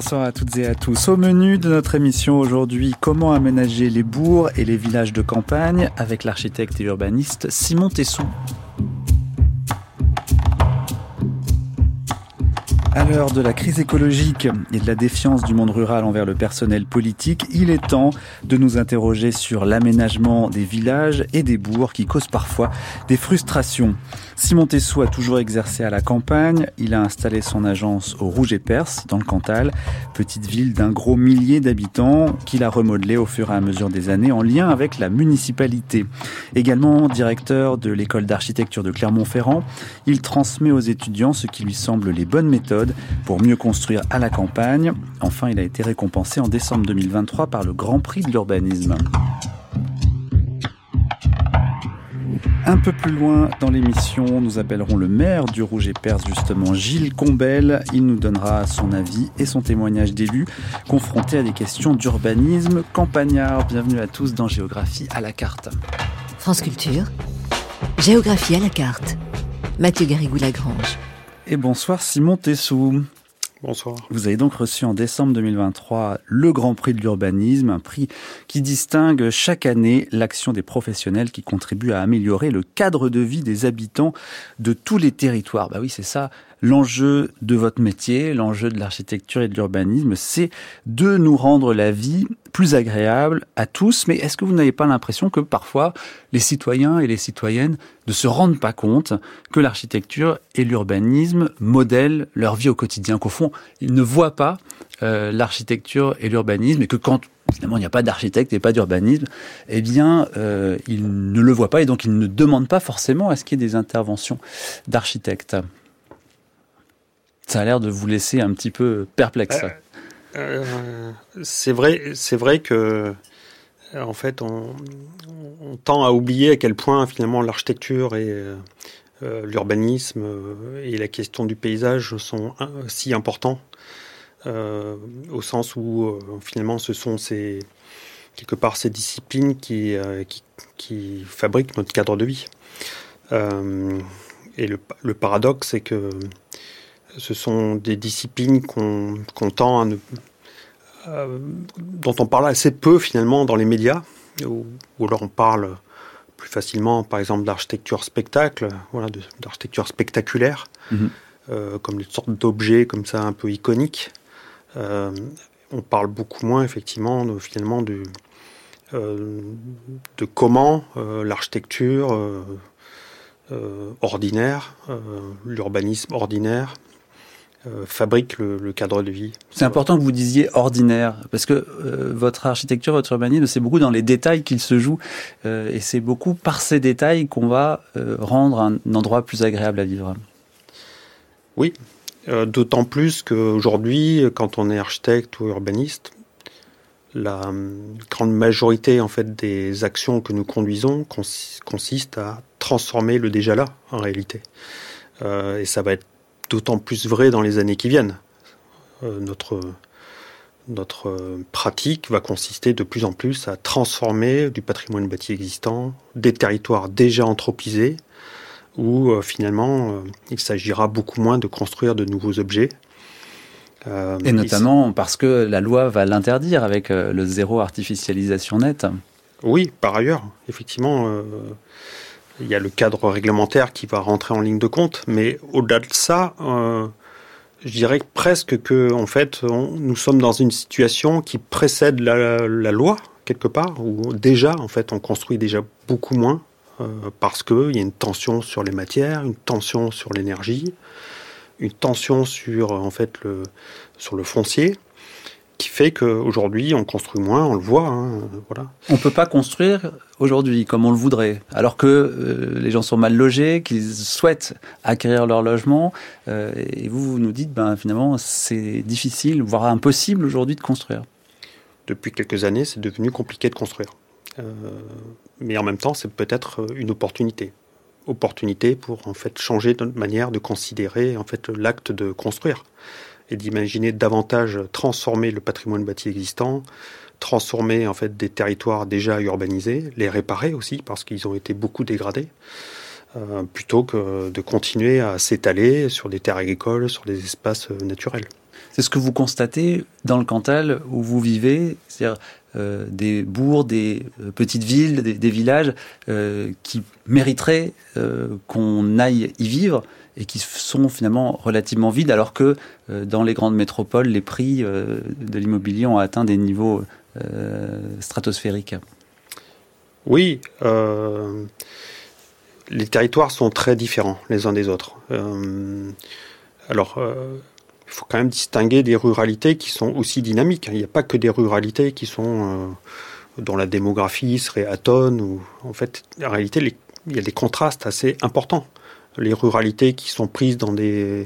Bonsoir à toutes et à tous. Au menu de notre émission aujourd'hui, comment aménager les bourgs et les villages de campagne avec l'architecte et urbaniste Simon Tessou. À l'heure de la crise écologique et de la défiance du monde rural envers le personnel politique, il est temps de nous interroger sur l'aménagement des villages et des bourgs qui causent parfois des frustrations. Simon Tessou a toujours exercé à la campagne. Il a installé son agence au Rouge et Perse, dans le Cantal, petite ville d'un gros millier d'habitants qu'il a remodelé au fur et à mesure des années en lien avec la municipalité. Également directeur de l'école d'architecture de Clermont-Ferrand, il transmet aux étudiants ce qui lui semble les bonnes méthodes pour mieux construire à la campagne. Enfin, il a été récompensé en décembre 2023 par le Grand Prix de l'urbanisme. Un peu plus loin dans l'émission, nous appellerons le maire du Rouge et Perse, justement, Gilles Combel. Il nous donnera son avis et son témoignage d'élu confronté à des questions d'urbanisme campagnard. Bienvenue à tous dans Géographie à la carte. France Culture, Géographie à la carte. Mathieu Garrigou-Lagrange. Et bonsoir Simon Tessou. Bonsoir. Vous avez donc reçu en décembre 2023 le Grand Prix de l'urbanisme, un prix qui distingue chaque année l'action des professionnels qui contribuent à améliorer le cadre de vie des habitants de tous les territoires. Bah oui, c'est ça l'enjeu de votre métier, l'enjeu de l'architecture et de l'urbanisme, c'est de nous rendre la vie plus agréable à tous. Mais est-ce que vous n'avez pas l'impression que parfois les citoyens et les citoyennes ne se rendent pas compte que l'architecture et l'urbanisme modèlent leur vie au quotidien, qu'au fond, ils ne voient pas euh, l'architecture et l'urbanisme et que quand finalement il n'y a pas d'architecte et pas d'urbanisme, eh bien euh, ils ne le voient pas et donc ils ne demandent pas forcément à ce qu'il y ait des interventions d'architectes. Ça a l'air de vous laisser un petit peu perplexe. Euh, c'est vrai, c'est vrai que en fait, on, tend à oublier à quel point finalement l'architecture et euh, l'urbanisme et la question du paysage sont si importants, au sens où finalement ce sont ces quelque part ces disciplines qui, qui, fabriquent notre cadre de vie. et le, paradoxe, c'est que ce sont des disciplines qu'on tend à ne, euh, dont on parle assez peu finalement dans les médias, où, alors on parle plus facilement, par exemple, d'architecture spectacle, voilà, d'architecture spectaculaire, mhm. euh, comme une sorte d'objet comme ça un peu iconique. Euh, on parle beaucoup moins effectivement de, finalement de comment l'architecture ordinaire, l'urbanisme ordinaire, euh, fabrique le, cadre de vie. C'est important que vous disiez ordinaire, parce que euh, votre architecture, votre urbanisme, c'est beaucoup dans les détails qu'il se joue, euh, et c'est beaucoup par ces détails qu'on va rendre un, endroit plus agréable à vivre. Oui, d'autant plus qu'aujourd'hui, quand on est architecte ou urbaniste, la grande majorité en fait des actions que nous conduisons consiste à transformer le déjà là en réalité. et ça va être d'autant plus vrai dans les années qui viennent. Euh, notre, notre pratique va consister de plus en plus à transformer du patrimoine bâti existant, des territoires déjà anthropisés, où euh, finalement euh, il s'agira beaucoup moins de construire de nouveaux objets. Et notamment parce que la loi va l'interdire avec le zéro artificialisation nette. Oui, par ailleurs, effectivement, il y a le cadre réglementaire qui va rentrer en ligne de compte, mais au-delà de ça, euh, je dirais presque que en fait, nous sommes dans une situation qui précède la, loi quelque part, où déjà en fait on construit déjà beaucoup moins euh, parce qu'il y a une tension sur les matières, une tension sur l'énergie, une tension sur en fait le sur le foncier qui fait qu'aujourd'hui on construit moins, on le voit. Hein, voilà. On peut pas construire aujourd'hui comme on le voudrait, alors que euh, les gens sont mal logés, qu'ils souhaitent acquérir leur logement, euh, et vous, vous nous dites, ben finalement c'est difficile, voire impossible aujourd'hui de construire. Depuis quelques années, c'est devenu compliqué de construire, euh, mais en même temps, c'est peut-être une opportunité opportunité pour en fait changer de manière de considérer en fait l'acte de construire et d'imaginer davantage transformer le patrimoine bâti existant, transformer en fait des territoires déjà urbanisés, les réparer aussi parce qu'ils ont été beaucoup dégradés, plutôt que de continuer à s'étaler sur des terres agricoles, sur des espaces naturels. C'est ce que vous constatez dans le Cantal où vous vivez, c'est-à-dire euh, des bourgs, des euh, petites villes, des, villages euh, qui mériteraient qu'on aille y vivre et qui sont finalement relativement vides, alors que dans les grandes métropoles, les prix de l'immobilier ont atteint des niveaux stratosphériques. Oui, les territoires sont très différents les uns des autres. alors, il faut quand même distinguer des ruralités qui sont aussi dynamiques. Il n'y a pas que des ruralités qui sont euh, dont la démographie serait atone. En fait, en réalité, il y a des contrastes assez importants. Les ruralités qui sont prises dans des,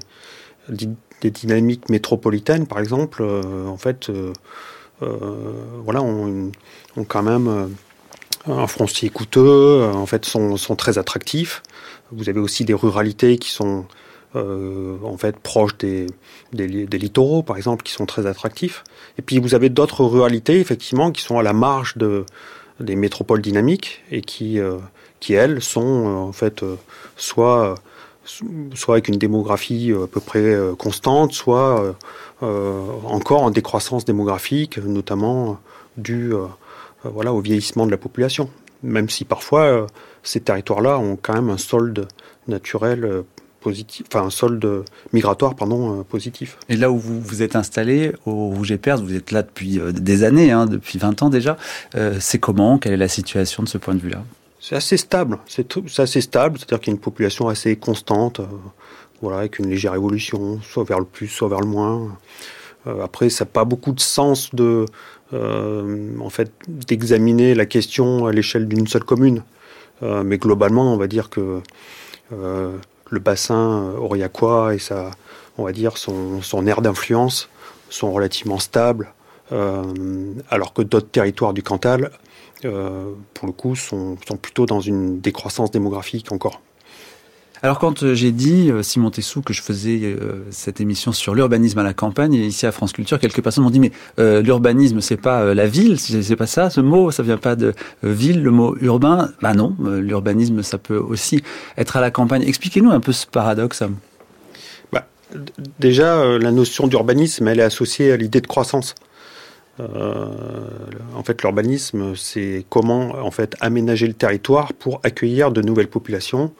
dynamiques métropolitaines, par exemple, euh, en fait, euh, voilà, ont, quand même un foncier coûteux, en fait, sont, sont très attractifs. Vous avez aussi des ruralités qui sont euh, en fait proches des, des, littoraux, par exemple, qui sont très attractifs. Et puis vous avez d'autres ruralités, effectivement, qui sont à la marge de, des métropoles dynamiques et qui, euh, qui elles, sont euh, en fait soit soit avec une démographie à peu près constante, soit encore en décroissance démographique, notamment due voilà, au vieillissement de la population. Même si parfois ces territoires-là ont quand même un solde naturel positif, enfin un solde migratoire pardon euh, positif. Et là où vous vous êtes installé au Rouge et Perse, vous êtes là depuis euh, des années, hein, depuis 20 ans déjà. Euh, c'est comment? Quelle est la situation de ce point de vue-là? C'est assez stable. C'est assez stable, c'est-à-dire qu'il y a une population assez constante, voilà, avec une légère évolution, soit vers le plus, soit vers le moins. après, ça n'a pas beaucoup de sens de, en fait, d'examiner la question à l'échelle d'une seule commune. mais globalement, on va dire que le bassin euh, aurillacois et on va dire son, aire d'influence sont relativement stables, euh, alors que d'autres territoires du Cantal, euh, pour le coup, sont, sont plutôt dans une décroissance démographique encore. Alors quand euh, j'ai dit, euh, Simon Tessou, que je faisais euh, cette émission sur l'urbanisme à la campagne, et ici à France Culture, quelques personnes m'ont dit, mais l'urbanisme, c'est pas la ville, c'est pas ça, ce mot, ça vient pas de ville, le mot urbain. Bah non, l'urbanisme, ça peut aussi être à la campagne. Expliquez-nous un peu ce paradoxe. Bah, déjà, la notion d'urbanisme, elle est associée à l'idée de croissance. En fait, l'urbanisme, c'est comment en fait aménager le territoire pour accueillir de nouvelles populations,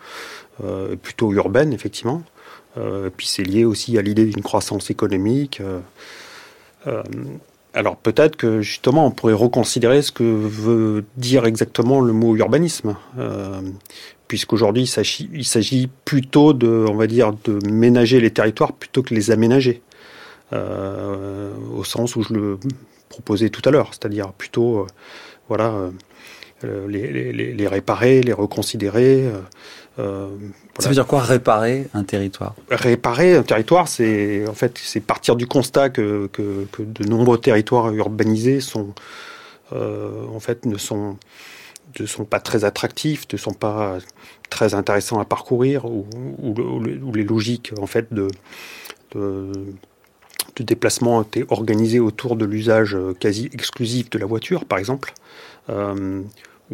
euh, plutôt urbaine, effectivement. Euh, puis c'est lié aussi à l'idée d'une croissance économique. Euh, alors peut-être que justement on pourrait reconsidérer ce que veut dire exactement le mot urbanisme, puisqu'aujourd'hui il s'agit plutôt de, on va dire, de ménager les territoires plutôt que les aménager, au sens où je le proposais tout à l'heure, c'est-à-dire plutôt, voilà, les, les, réparer, les reconsidérer, euh, Ça veut dire quoi réparer un territoire? Réparer un territoire, c'est en fait c'est partir du constat que, que, que, de nombreux territoires urbanisés sont euh, en fait ne sont ne sont pas très attractifs, ne sont pas très intéressants à parcourir, ou, ou, les logiques en fait de, de, de déplacement étaient organisées autour de l'usage quasi exclusif de la voiture, par exemple. Euh,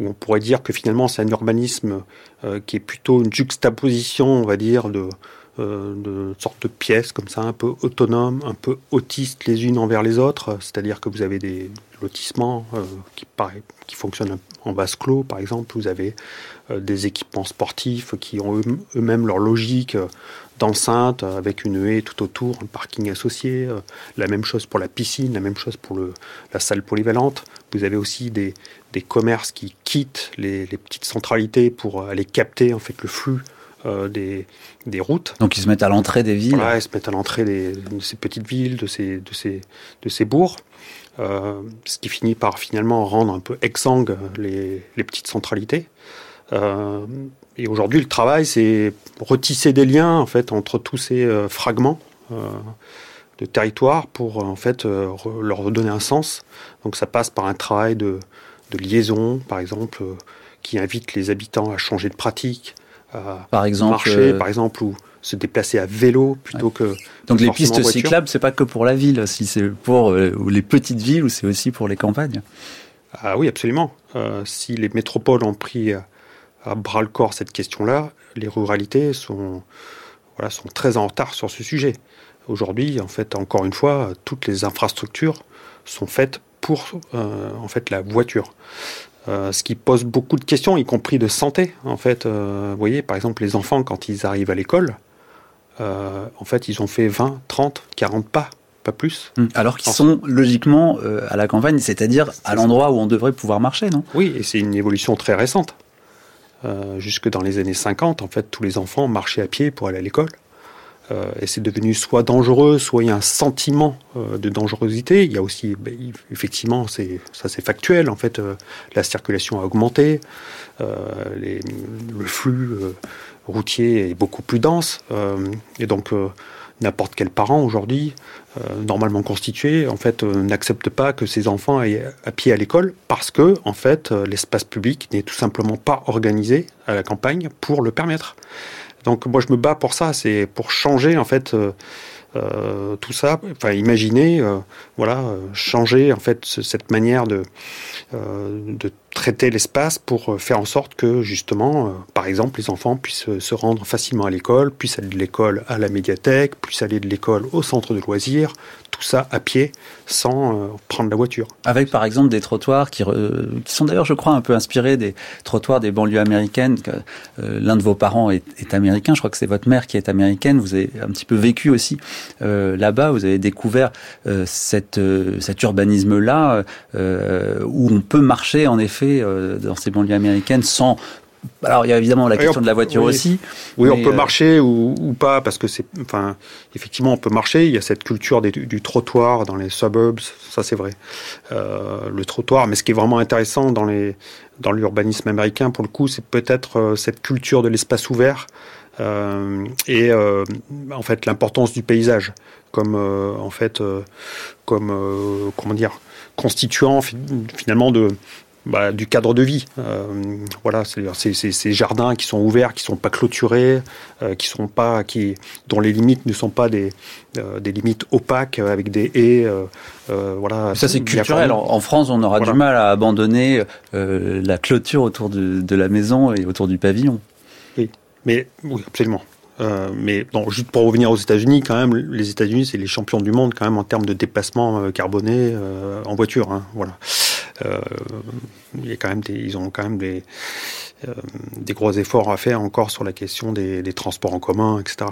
on pourrait dire que finalement c'est un urbanisme euh, qui est plutôt une juxtaposition, on va dire, de, euh, sortes de pièces comme ça, un peu autonomes, un peu autistes les unes envers les autres. C'est-à-dire que vous avez des lotissements euh, qui, qui fonctionnent en vase clos, par exemple. Vous avez des équipements sportifs qui ont eux-mêmes leur logique d'enceinte avec une haie tout autour, un parking associé. la même chose pour la piscine, la même chose pour le, la salle polyvalente. Vous avez aussi des, des commerces qui quittent les, petites centralités pour aller capter en fait le flux euh, des, des, routes. Donc ils se mettent à l'entrée des villes. Voilà, ils se mettent à l'entrée de ces petites villes, de ces, de ces, de ces bourgs, euh, ce qui finit par finalement rendre un peu exsangue les, les petites centralités. Euh, et aujourd'hui, le travail, c'est retisser des liens en fait entre tous ces fragments de territoire pour en fait leur redonner un sens. Donc ça passe par un travail de, de liaison, par exemple, euh, qui invite les habitants à changer de pratique, à par exemple, marcher, euh, par exemple, ou se déplacer à vélo plutôt que. Donc les pistes cyclables, c'est pas que pour la ville, si c'est pour euh, les petites villes ou c'est aussi pour les campagnes. Ah oui, absolument. si les métropoles ont pris à bras le corps cette question-là, les ruralités sont, voilà, sont très en retard sur ce sujet. Aujourd'hui, en fait, encore une fois, toutes les infrastructures sont faites pour euh, en fait la voiture. Euh, ce qui pose beaucoup de questions, y compris de santé. En fait, euh, vous voyez, par exemple, les enfants, quand ils arrivent à l'école, en fait, ils ont fait 20, 30, 40 pas, pas plus. Hum, alors qu'ils sont logiquement à la campagne, c'est-à-dire à, l'endroit où on devrait pouvoir marcher, non? Oui, et c'est une évolution très récente. Jusque dans les années 50, en fait, tous les enfants marchaient à pied pour aller à l'école. Euh, et c'est devenu soit dangereux, soit il y a un sentiment euh, de dangerosité. Il y a aussi, ben, effectivement, c'est, ça c'est factuel, en fait, euh, la circulation a augmenté, le flux routier est beaucoup plus dense, et donc n'importe quel parent aujourd'hui, normalement constitué, en fait, n'accepte pas que ses enfants aillent à pied à l'école parce que, en fait, l'espace public n'est tout simplement pas organisé à la campagne pour le permettre. Donc moi je me bats pour ça, c'est pour changer en fait euh, euh, tout ça, enfin imaginer, euh, voilà, changer en fait cette manière de traiter l'espace pour faire en sorte que justement, par exemple, les enfants puissent se rendre facilement à l'école, puissent aller de l'école à la médiathèque, puissent aller de l'école au centre de loisirs, tout ça à pied sans euh, prendre la voiture. Avec par exemple des trottoirs qui, sont d'ailleurs, je crois, un peu inspirés des trottoirs des banlieues américaines. Euh, l'un de vos parents est, américain, je crois que c'est votre mère qui est américaine. Vous avez un petit peu vécu aussi euh, là-bas. Vous avez découvert cet urbanisme-là où on peut marcher en effet dans ces banlieues américaines sans alors il y a évidemment la question de la voiture aussi. Oui, on peut euh, marcher ou, pas parce que c'est, enfin, effectivement, on peut marcher. Il y a cette culture du trottoir dans les suburbs, ça c'est vrai. Euh, le trottoir, mais ce qui est vraiment intéressant dans les dans l'urbanisme américain, pour le coup, c'est peut-être euh, cette culture de l'espace ouvert et en fait l'importance du paysage comme en fait comme comment dire constituant finalement de bah, du cadre de vie. Euh, voilà, c'est ces jardins qui sont ouverts, qui sont pas clôturés, euh, qui sont pas, qui, dont les limites ne sont pas des, euh, des limites opaques avec des haies. voilà. Ça c'est culturel. En, France, on aura du mal à abandonner la clôture autour de, de, la maison et autour du pavillon. Oui, mais oui, absolument. mais bon, juste pour revenir aux États-Unis, quand même, les États-Unis, c'est les champions du monde quand même en termes de déplacement carboné en voiture. Hein, voilà. Euh, il y a quand même ils ont quand même des, euh, des gros efforts à faire encore sur la question des, transports en commun, etc.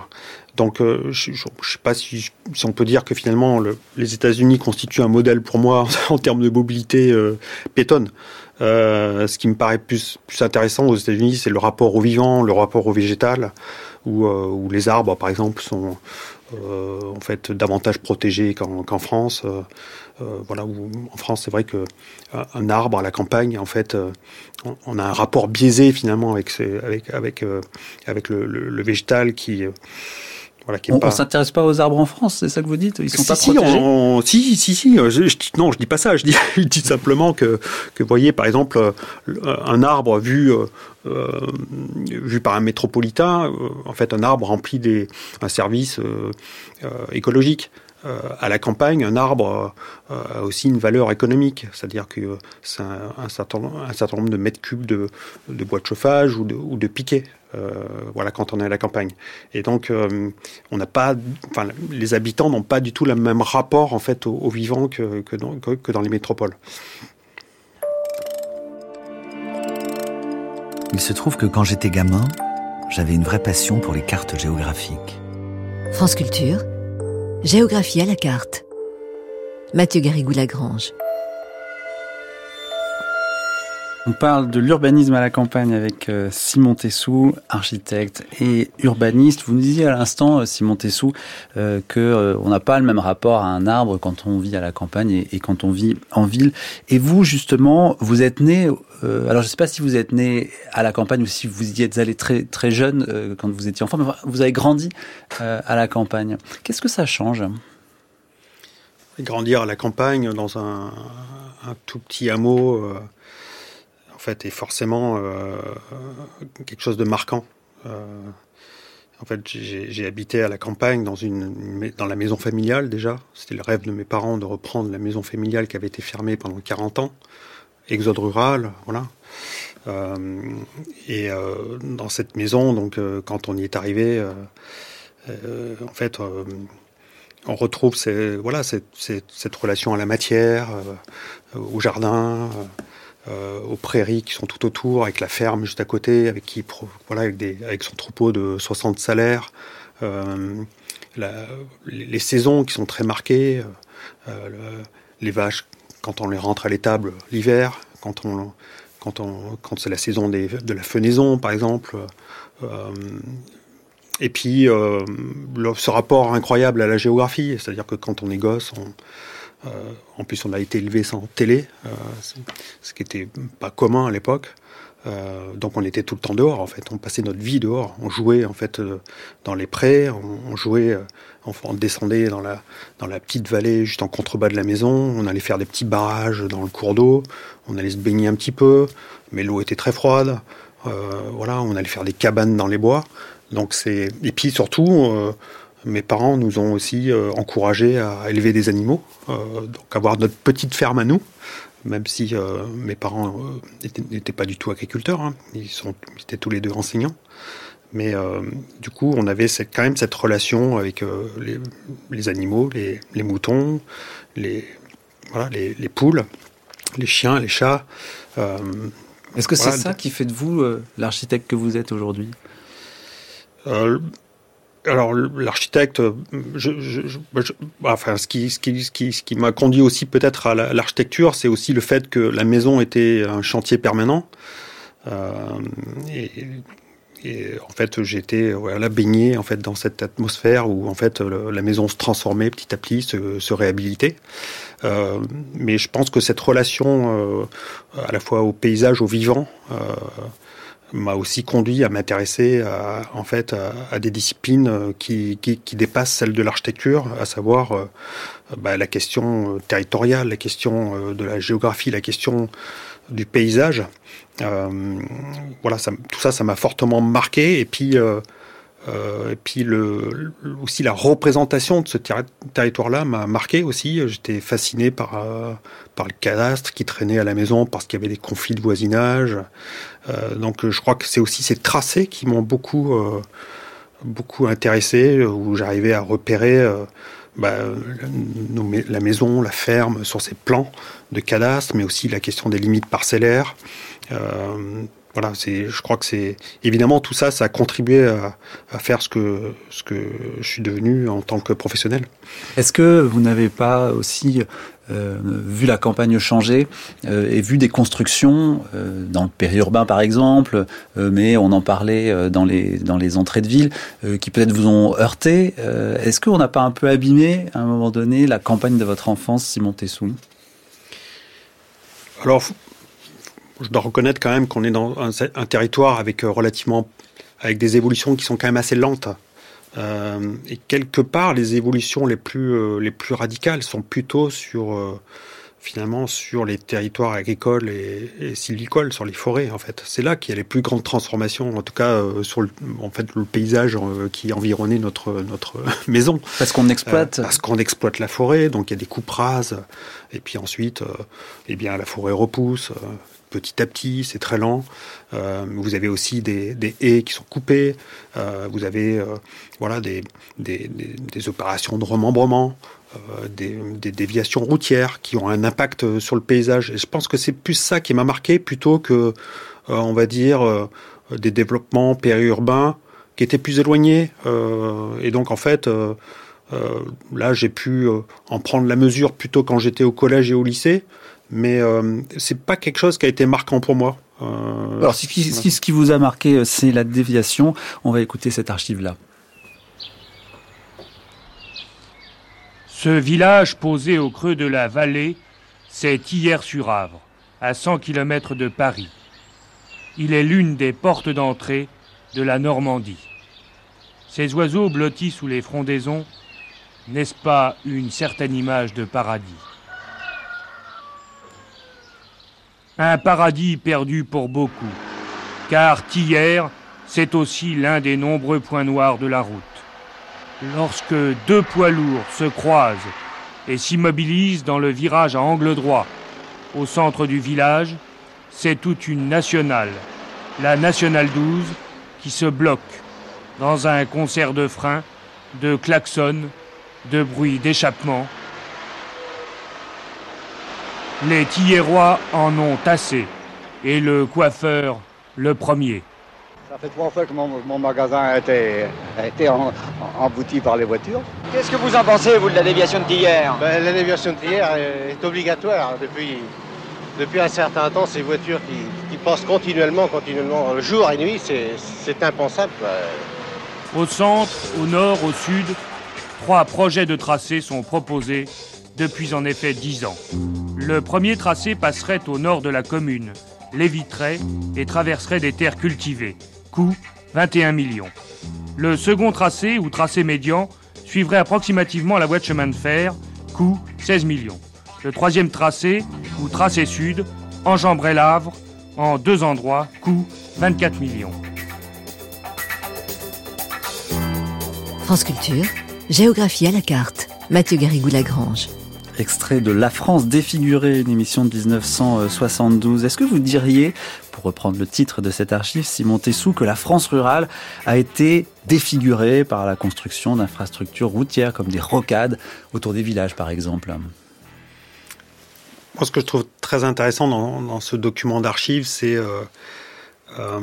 Donc, euh, je ne sais pas si, si, on peut dire que finalement les États-Unis constituent un modèle pour moi en termes de mobilité pétonne. Ce qui me paraît plus, plus intéressant aux États-Unis, c'est le rapport au vivant, le rapport au végétal, où, où les arbres, par exemple, sont en fait davantage protégés qu'en France. Euh, voilà, où, en France, c'est vrai que euh, un arbre à la campagne, en fait, euh, on, a un rapport biaisé finalement avec avec avec avec le, végétal qui voilà, qui on ne s'intéresse pas aux arbres en France, c'est ça que vous dites? Ils sont si, pas si, protégés? si, si, si, je, non, je dis pas ça. Je dis, je dis simplement que, que, vous voyez, par exemple, un arbre vu, vu par un métropolitain, en fait, un arbre remplit des, un service écologique. Euh, à la campagne, un arbre euh, a aussi une valeur économique, c'est-à-dire que c'est un, certain, nombre de mètres cubes de, bois de chauffage ou de, piquets. Euh, voilà, quand on est à la campagne. Et donc, on n'a pas, enfin, les habitants n'ont pas du tout le même rapport en fait au, vivant que, que dans les métropoles. Il se trouve que quand j'étais gamin, j'avais une vraie passion pour les cartes géographiques. France Culture, Géographie à la carte. Mathieu Garrigou-Lagrange. On parle de l'urbanisme à la campagne avec euh, Simon Tessou, architecte et urbaniste. Vous nous disiez à l'instant, euh, Simon Tessou, euh, que on n'a pas le même rapport à un arbre quand on vit à la campagne et, quand on vit en ville. Et vous, justement, vous êtes né. alors, je ne sais pas si vous êtes né à la campagne ou si vous y êtes allé très très jeune quand vous étiez enfant, mais vous avez grandi à la campagne. Qu'est-ce que ça change? Grandir à la campagne dans un tout petit hameau est forcément euh, quelque chose de marquant. Euh, en fait, j'ai habité à la campagne dans, une, dans la maison familiale déjà. C'était le rêve de mes parents de reprendre la maison familiale qui avait été fermée pendant 40 ans. exode rural, voilà. et dans cette maison, donc quand on y est arrivé, en fait, on retrouve voilà, cette, relation à la matière, au jardin, aux prairies qui sont tout autour, avec la ferme juste à côté, avec qui voilà, avec, des, avec son troupeau de 60 salaires, les saisons qui sont très marquées, les vaches quand on les rentre à l'étable l'hiver, quand on quand on quand c'est la saison des, de la fenaison par exemple. Euh, et puis euh, ce rapport incroyable à la géographie, c'est-à-dire que quand on est gosse, on, euh, en plus on a été élevé sans télé, ce qui n'était pas commun à l'époque. Euh, donc on était tout le temps dehors en fait, on passait notre vie dehors, on jouait en fait euh, dans les prés, on, jouait, euh, on, descendait dans la, dans la petite vallée juste en contrebas de la maison, on allait faire des petits barrages dans le cours d'eau, on allait se baigner un petit peu, mais l'eau était très froide, voilà, on allait faire des cabanes dans les bois, donc c'est et puis surtout mes parents nous ont aussi encouragés à élever des animaux, donc avoir notre petite ferme à nous même si euh, mes parents euh, n'étaient pas du tout agriculteurs, hein. ils, sont, étaient tous les deux enseignants. Mais euh, du coup, on avait quand même cette relation avec les, animaux, les, moutons, les, les, poules, les chiens, les chats. Est-ce que c'est ça qui fait de vous l'architecte que vous êtes aujourd'hui? Alors l'architecte, bah, enfin ce qui, ce qui, ce qui, qui m'a conduit aussi peut-être à l'architecture, c'est aussi le fait que la maison était un chantier permanent. Euh, et, en fait, j'étais voilà baigné en fait dans cette atmosphère où en fait la maison se transformait petit à petit, se, se réhabilitait. Euh, mais je pense que cette relation euh, à la fois au paysage, au vivant, m'a aussi conduit à m'intéresser à, en fait à, des disciplines euh, qui, qui, qui, dépassent celles de l'architecture, à savoir euh, bah, la question euh, territoriale, la question de la géographie, la question du paysage. Voilà, tout ça, ça m'a fortement marqué. Et puis, et puis aussi la représentation de ce territoire-là m'a marqué aussi. J'étais fasciné par, euh, par le cadastre qui traînait à la maison parce qu'il y avait des conflits de voisinage. Euh, donc je crois que c'est aussi ces tracés qui m'ont beaucoup, beaucoup intéressé, où j'arrivais à repérer bah, la maison, la ferme sur ces plans de cadastre, mais aussi la question des limites parcellaires. Euh, voilà, c'est, je crois que c'est évidemment tout ça, ça a contribué à, faire ce que ce que je suis devenu en tant que professionnel. Est-ce que vous n'avez pas aussi euh, vu la campagne changer euh, et vu des constructions euh, dans le périurbain par exemple, mais on en parlait dans les dans les entrées de ville qui peut-être vous ont heurté. Est-ce qu'on n'a pas un peu abîmé à un moment donné la campagne de votre enfance, Simon Tessou Alors je dois reconnaître quand même qu'on est dans un, territoire avec euh, relativement avec des évolutions qui sont quand même assez lentes. Euh, et quelque part, les évolutions les plus euh, les plus radicales sont plutôt sur finalement sur les territoires agricoles et, et, sylvicoles, sur les forêts en fait. C'est là qu'il y a les plus grandes transformations, en tout cas sur le, en fait le paysage qui environnait notre notre maison. Parce qu'on exploite. parce qu'on exploite la forêt, donc il y a des coupes rases, et puis ensuite, eh bien la forêt repousse petit à petit, c'est très lent. Euh, vous avez aussi des, haies qui sont coupées. Euh, vous avez euh, voilà des, des, des, opérations de remembrement, des, déviations routières qui ont un impact sur le paysage. Et je pense que c'est plus ça qui m'a marqué plutôt que, on va dire, des développements périurbains qui étaient plus éloignés. et donc en fait. là, j'ai pu en prendre la mesure plutôt quand j'étais au collège et au lycée mais euh, c'est pas quelque chose qui a été marquant pour moi. Euh, Alors, ce qui, ce qui vous a marqué, euh, c'est la déviation. On va écouter cette archive-là. Ce village posé au creux de la vallée, c'est Hier-sur-Avre, à 100 km de Paris. Il est l'une des portes d'entrée de la Normandie. Ces oiseaux blottis sous les frondaisons, n'est-ce pas une certaine image de paradis? Un paradis perdu pour beaucoup, car Thiers, c'est aussi l'un des nombreux points noirs de la route. Lorsque deux poids lourds se croisent et s'immobilisent dans le virage à angle droit, au centre du village, c'est toute une nationale, la nationale 12, qui se bloque dans un concert de freins, de klaxons, de bruits d'échappement. Les Tillerois en ont assez, et le coiffeur le premier. Ça fait trois fois que mon, magasin a été, embouti par les voitures. Qu'est-ce que vous en pensez, vous, de la déviation de Tillère ben, La déviation de Tillère est, obligatoire depuis, depuis un certain temps. Ces voitures qui, passent continuellement, continuellement, jour et nuit, c'est impensable. Au centre, au nord, au sud, trois projets de tracé sont proposés depuis en effet dix ans. Le premier tracé passerait au nord de la commune, l'éviterait et traverserait des terres cultivées. Coût 21 millions. Le second tracé, ou tracé médian, suivrait approximativement la voie de chemin de fer. Coût 16 millions. Le troisième tracé, ou tracé sud, enjamberait l'Avre en deux endroits. Coût 24 millions. France Culture, géographie à la carte. Mathieu Garrigou-Lagrange. Extrait de La France défigurée, une émission de 1972. Est-ce que vous diriez, pour reprendre le titre de cette archive, Simon Tessou, que la France rurale a été défigurée par la construction d'infrastructures routières comme des rocades autour des villages, par exemple? Moi, ce que je trouve très intéressant dans, ce document d'archives, c'est euh, euh,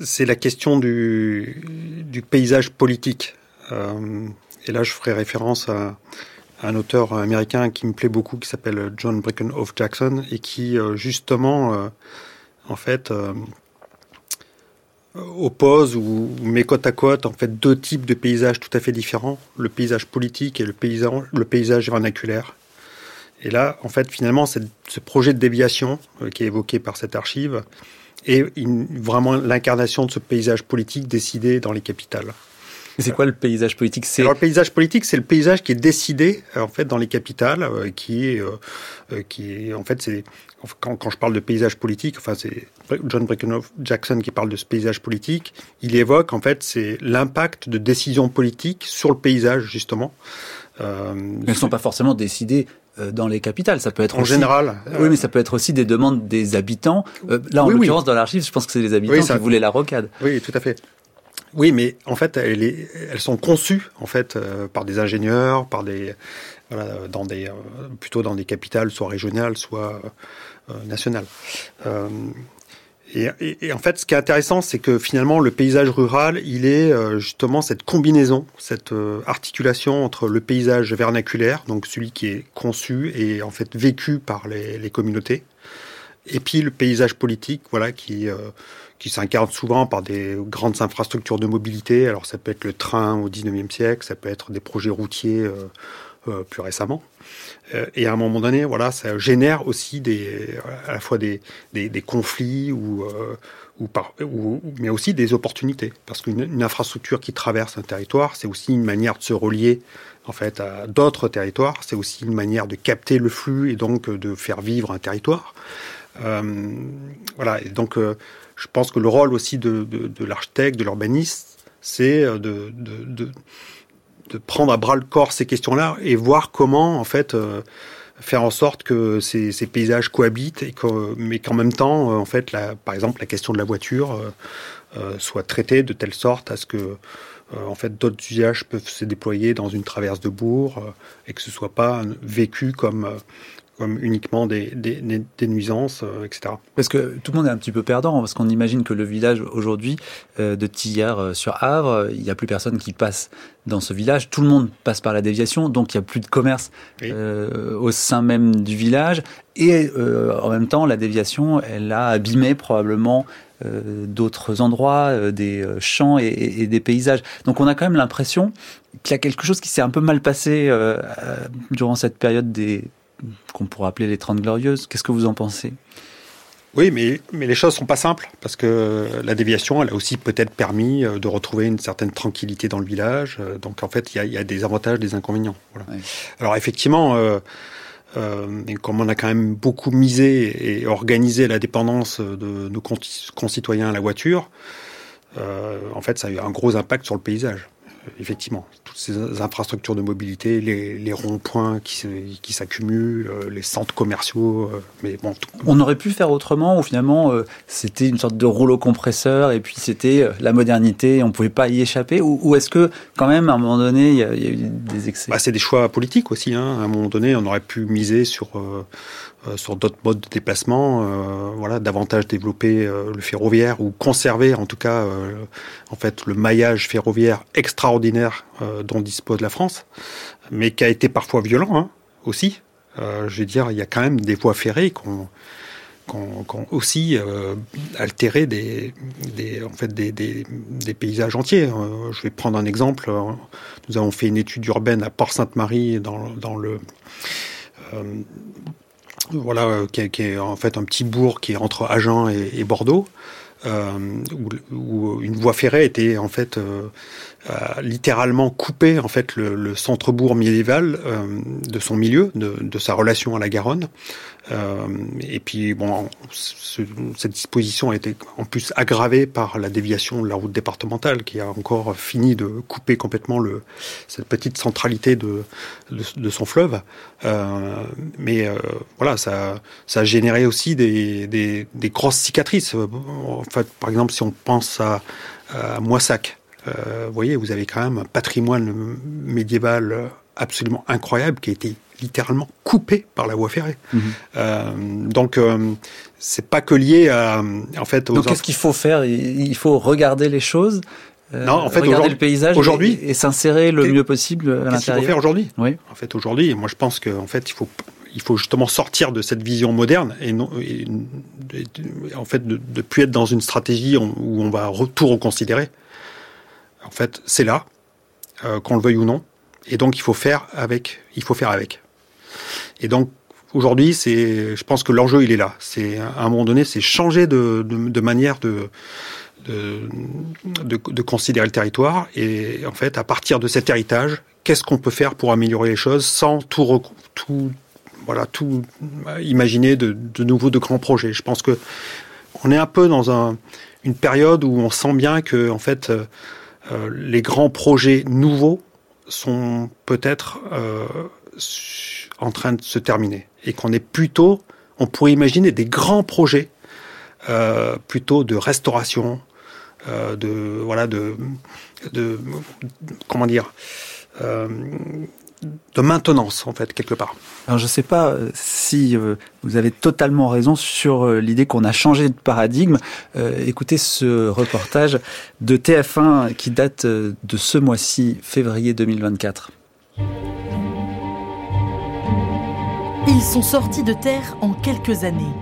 c'est la question du, du paysage politique. Euh, et là, je ferai référence à, un auteur américain qui me plaît beaucoup, qui s'appelle John Breckenhoff Jackson, et qui euh, justement, euh, en fait, oppose ou met côte à côte en fait deux types de paysages tout à fait différents, le paysage politique et le paysage, vernaculaire. Et là, en fait, finalement, ce projet de déviation qui est évoqué par cette archive, et vraiment l'incarnation de ce paysage politique décidé dans les capitales. C'est quoi le paysage politique? C'est le paysage politique, c'est le paysage qui est décidé euh, en fait dans les capitales, euh, qui est, euh, qui est, en fait, c'est quand, quand, je parle de paysage politique, enfin c'est John Breckenhoff Jackson qui parle de ce paysage politique. Il évoque en fait c'est l'impact de décisions politiques sur le paysage justement. Euh, Elles ne sont pas forcément décidées dans les capitales. Ça peut être en général. Oui, mais ça peut être aussi des demandes des habitants. Euh, là, en l'occurrence, dans l'archive, je pense que c'est les habitants qui voulaient la rocade. Oui, tout à fait. Oui, mais en fait, elles, sont conçues en fait euh, par des ingénieurs, par des voilà, des plutôt dans des capitales, soit régionales, soit nationales. Et, en fait, ce qui est intéressant, c'est que finalement, le paysage rural, il est euh, justement cette combinaison, cette euh, articulation entre le paysage vernaculaire, donc celui qui est conçu et en fait vécu par les, communautés, et puis le paysage politique, voilà, qui euh, qui s'incarne souvent par des grandes infrastructures de mobilité. Alors ça peut être le train au 19e siècle, ça peut être des projets routiers plus récemment. Euh, et à un moment donné, voilà, ça génère aussi à la fois des, des, conflits ou, euh, ou, par, ou, mais aussi des opportunités. Parce qu'une infrastructure qui traverse un territoire, c'est aussi une manière de se relier en fait à d'autres territoires. C'est aussi une manière de capter le flux et donc de faire vivre un territoire. Euh, voilà. Et donc, euh, je pense que le rôle aussi de, l'architecte, de l'urbaniste, c'est de, de prendre à bras le corps ces questions-là et voir comment en fait euh, faire en sorte que ces, paysages cohabitent et mais qu'en même temps euh, en fait par exemple la question de la voiture euh, soit traitée de telle sorte à ce que en fait d'autres usages peuvent se déployer dans une traverse de bourg et que ce soit pas vécu comme comme uniquement des, des, nuisances, euh, etc. Parce que tout le monde est un petit peu perdant, parce qu'on imagine que le village aujourd'hui euh, de Tillard euh, sur Havre, il n'y a plus personne qui passe dans ce village, tout le monde passe par la déviation, donc il n'y a plus de commerce au sein même du village, et en même temps la déviation, elle a abîmé probablement d'autres endroits, des champs et, et, des paysages. Donc on a quand même l'impression qu'il y a quelque chose qui s'est un peu mal passé durant cette période des, qu'on pourrait appeler les Trente Glorieuses. Qu'est-ce que vous en pensez? Oui, mais, mais les choses sont pas simples parce que la déviation, elle a aussi peut-être permis euh, de retrouver une certaine tranquillité dans le village. Euh, donc en fait, il y a, des avantages, des inconvénients. Alors effectivement, euh, comme on a quand même beaucoup misé et organisé la dépendance de nos concitoyens à la voiture, en fait, ça a eu un gros impact sur le paysage. Effectivement, toutes ces infrastructures de mobilité, les, ronds-points qui, qui s'accumulent, euh, les centres commerciaux. Euh, mais bon, On aurait pu faire autrement ou finalement euh, c'était une sorte de rouleau compresseur et puis c'était la modernité, on ne pouvait pas y échapper Ou, est-ce que quand même à un moment donné il y a, eu des excès? Bah, C'est des choix politiques aussi. Hein. À un moment donné, on aurait pu miser sur euh, sur d'autres modes de déplacement, euh, voilà, davantage développer euh, le ferroviaire ou conserver en tout cas en fait le maillage ferroviaire extraordinaire dont dispose la France, mais qui a été parfois violent hein, aussi. je veux dire, il y a quand même des voies ferrées qui ont, aussi altéré des, en fait des, des paysages entiers. je vais prendre un exemple. Nous avons fait une étude urbaine à Port-Sainte-Marie dans, dans le voilà, euh, qui est, en fait un petit bourg qui est entre Agen et, Bordeaux, euh, où, une voie ferrée était en fait euh, littéralement coupé en fait le, centre-bourg médiéval euh, de son milieu, de, sa relation à la Garonne. Euh, et puis bon, cette disposition a été en plus aggravée par la déviation de la route départementale qui a encore fini de couper complètement le, cette petite centralité de, de, son fleuve. Euh, mais voilà, ça, ça a généré aussi des, des, des grosses cicatrices. En fait, par exemple, si on pense à, à Moissac, euh, vous voyez, vous avez quand même un patrimoine médiéval absolument incroyable qui a été littéralement coupé par la voie ferrée. Mhm. Euh, donc, euh, c'est pas que lié à, en fait. Aux donc, qu'est-ce qu'il faut faire? Il faut regarder les choses. non, en fait, regarder le paysage aujourd'hui et, s'insérer le mieux possible à l'intérieur. Qu'est-ce qu'il faut faire aujourd'hui? Oui. En fait, aujourd'hui, moi, je pense qu'en fait, il faut il faut justement sortir de cette vision moderne et, non, en fait de plus être dans une stratégie où on va tout reconsidérer. En fait, c'est là, euh, qu'on le veuille ou non. Et donc, il faut faire avec. Il faut faire avec. Et donc, aujourd'hui, c'est, je pense que l'enjeu, il est là. C'est, à un moment donné, c'est changer de, manière de, de, considérer le territoire. Et en fait, à partir de cet héritage, qu'est-ce qu'on peut faire pour améliorer les choses sans tout, voilà, tout imaginer de, de nouveau de grands projets? Je pense que on est un peu dans un, une période où on sent bien que, en fait, euh, euh, les grands projets nouveaux sont peut-être euh, en train de se terminer et qu'on est plutôt, on pourrait imaginer des grands projets euh, plutôt de restauration, de voilà de comment dire de maintenance, en fait, quelque part. Alors, je ne sais pas euh, si euh, vous avez totalement raison sur euh, l'idée qu'on a changé de paradigme. écoutez ce reportage de TF1 qui date de ce mois-ci, février 2024. Ils sont sortis de terre en quelques années.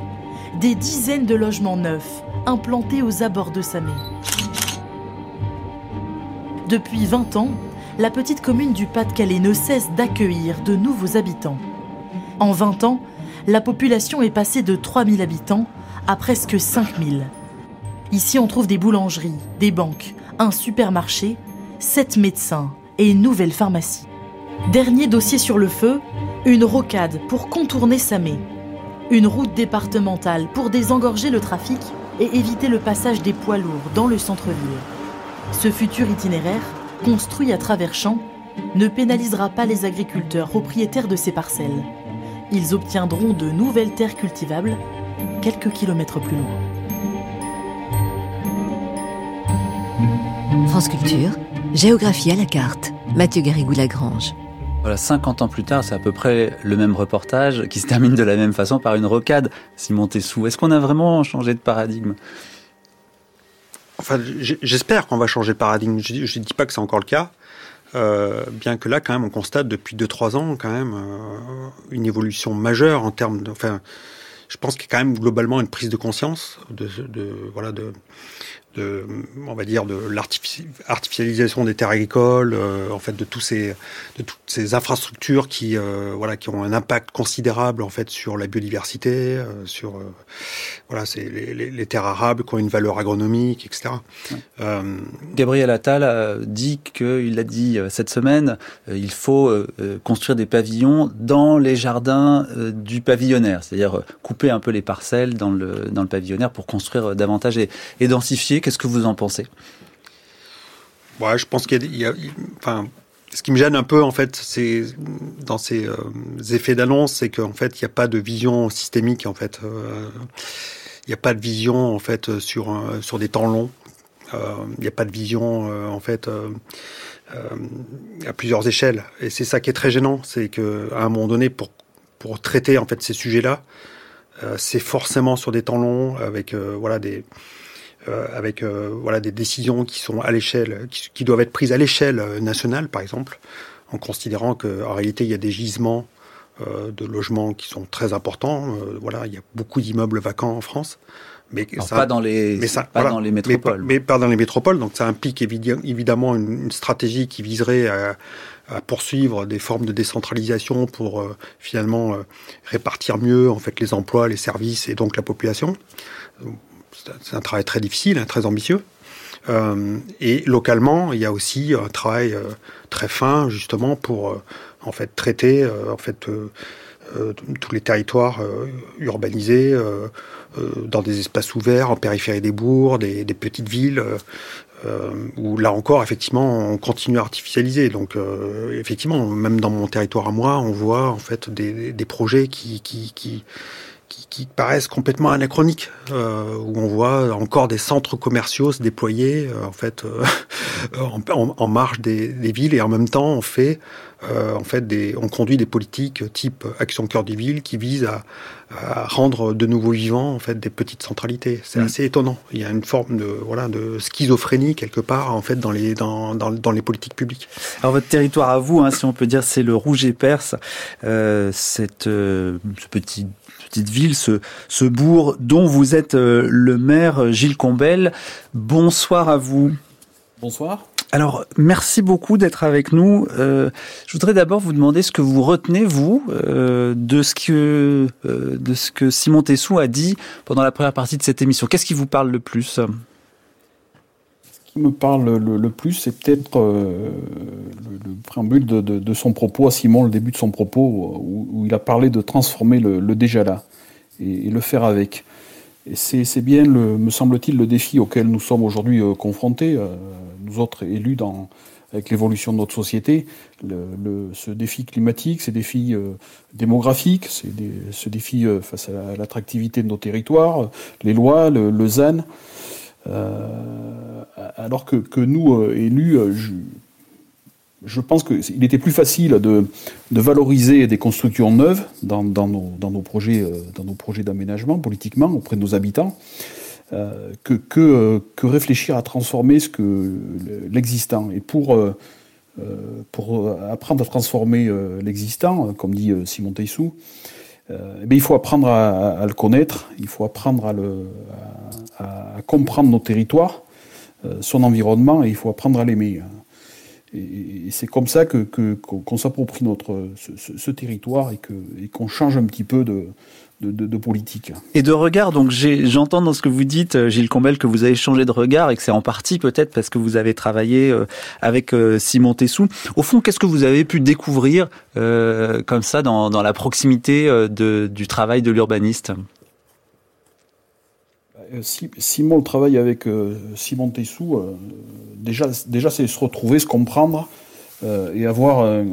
Des dizaines de logements neufs implantés aux abords de Samé. Depuis 20 ans, la petite commune du Pas-de-Calais ne cesse d'accueillir de nouveaux habitants. En 20 ans, la population est passée de 3000 habitants à presque 5000. Ici, on trouve des boulangeries, des banques, un supermarché, 7 médecins et une nouvelle pharmacie. Dernier dossier sur le feu, une rocade pour contourner Samé. Une route départementale pour désengorger le trafic et éviter le passage des poids lourds dans le centre-ville. Ce futur itinéraire construit à travers champs, ne pénalisera pas les agriculteurs propriétaires de ces parcelles. Ils obtiendront de nouvelles terres cultivables quelques kilomètres plus loin. France Culture, géographie à la carte. Mathieu Garrigou-Lagrange. Voilà, 50 ans plus tard, c'est à peu près le même reportage qui se termine de la même façon par une rocade, Simon Tessou. Est-ce qu'on a vraiment changé de paradigme? J'espère qu'on va changer de paradigme. Je ne dis pas que c'est encore le cas. Euh, bien que là, quand même, on constate depuis 2-3 ans, quand même, euh, une évolution majeure en termes de. Enfin, je pense qu'il y a quand même globalement une prise de conscience de voilà, de, de, on va dire, de l'artificialisation des terres agricoles, euh, en fait, de tous ces, de toutes ces infrastructures qui, euh, voilà, qui ont un impact considérable en fait sur la biodiversité, euh, sur, voilà, c'est les, les, les, terres arables qui ont une valeur agronomique, etc. Gabriel Attal a dit qu'il l'a dit cette semaine, il faut construire des pavillons dans les jardins du pavillonnaire, c'est-à-dire couper un peu les parcelles dans le dans le pavillonnaire pour construire davantage et, et densifier Qu'est-ce que vous en pensez? Ouais, je pense qu'il y, a, enfin, ce qui me gêne un peu, en fait, c'est dans ces euh, effets d'annonce, c'est qu'en fait, il n'y a pas de vision systémique, en fait. Euh, il n'y a pas de vision, en fait, sur, sur des temps longs. Il n'y a pas de vision, en fait, à plusieurs échelles. Et c'est ça qui est très gênant, c'est qu'à un moment donné, pour, pour traiter, en fait, ces sujets-là, c'est forcément sur des temps longs, avec, voilà, des euh, avec euh, voilà des décisions qui sont à l'échelle, qui, doivent être prises à l'échelle euh, nationale, par exemple, en considérant qu'en réalité il y a des gisements de logements qui sont très importants. voilà, il y a beaucoup d'immeubles vacants en France. Mais ça, pas dans les, mais ça, pas dans les métropoles. Mais, pas dans les métropoles. Donc ça implique évidemment une, stratégie qui viserait à, à, poursuivre des formes de décentralisation pour finalement répartir mieux en fait les emplois, les services et donc la population c'est un travail très difficile, hein, très ambitieux. Euh, et localement, il y a aussi un travail euh, très fin, justement, pour euh, en fait traiter en fait tous les territoires urbanisés dans des espaces ouverts, en périphérie des bourgs, des, petites villes. où là encore, effectivement, on continue à artificialiser. Donc, effectivement, même dans mon territoire à moi, on voit en fait des, projets qui qui, paraissent complètement anachroniques, euh, où on voit encore des centres commerciaux se déployer euh, en fait euh, en, en, marge des, des, villes et en même temps on fait en fait des, on conduit des politiques type Action cœur des villes qui visent à, à, rendre de nouveau vivants en fait des petites centralités. C'est mm. assez étonnant. Il y a une forme de voilà de schizophrénie quelque part en fait dans les dans, dans, dans les politiques publiques. Alors votre territoire à vous, hein, si on peut dire, c'est le Rouge et Perse, cette ce petit petite ville, ce, ce bourg dont vous êtes euh, le maire, Gilles Combel. Bonsoir à vous. Bonsoir. Alors, merci beaucoup d'être avec nous. Euh, je voudrais d'abord vous demander ce que vous retenez, vous, euh, de, ce que, de ce que Simon Tessou a dit pendant la première partie de cette émission. Qu'est-ce qui vous parle le plus? Me parle le, plus, c'est peut-être le, préambule de, son propos à Simon, le début de son propos, où, il a parlé de transformer le, déjà là et, le faire avec. C'est bien, me semble-t-il, le défi auquel nous sommes aujourd'hui euh, confrontés, euh, nous autres élus avec l'évolution de notre société, ce défi climatique, ces défis euh, démographiques, ce défi face à l'attractivité de nos territoires, les lois, le, ZAN. Alors que, nous, élus, je pense qu'il était plus facile de, valoriser des constructions neuves dans, nos, projets, euh, dans nos projets d'aménagement politiquement auprès de nos habitants euh, que, euh, réfléchir à transformer ce que l'existant. Et pour, apprendre à transformer l'existant, comme dit Simon Teissou, eh il faut apprendre à, le connaître, il faut apprendre à, le, comprendre nos territoires, son environnement, et il faut apprendre à l'aimer. Et, c'est comme ça que, qu'on s'approprie ce, territoire et, qu'on change un petit peu de, de, politique. Et de regard, donc j'entends dans ce que vous dites, euh, Gilles Combel, que vous avez changé de regard et que c'est en partie peut-être parce que vous avez travaillé euh, avec euh, Simon Tessou. Au fond, qu'est-ce que vous avez pu découvrir comme ça dans, dans la proximité de, du travail de l'urbaniste? Euh, Simon travaille avec euh, Simon Tessou, euh, déjà, déjà c'est se retrouver, se comprendre et avoir un,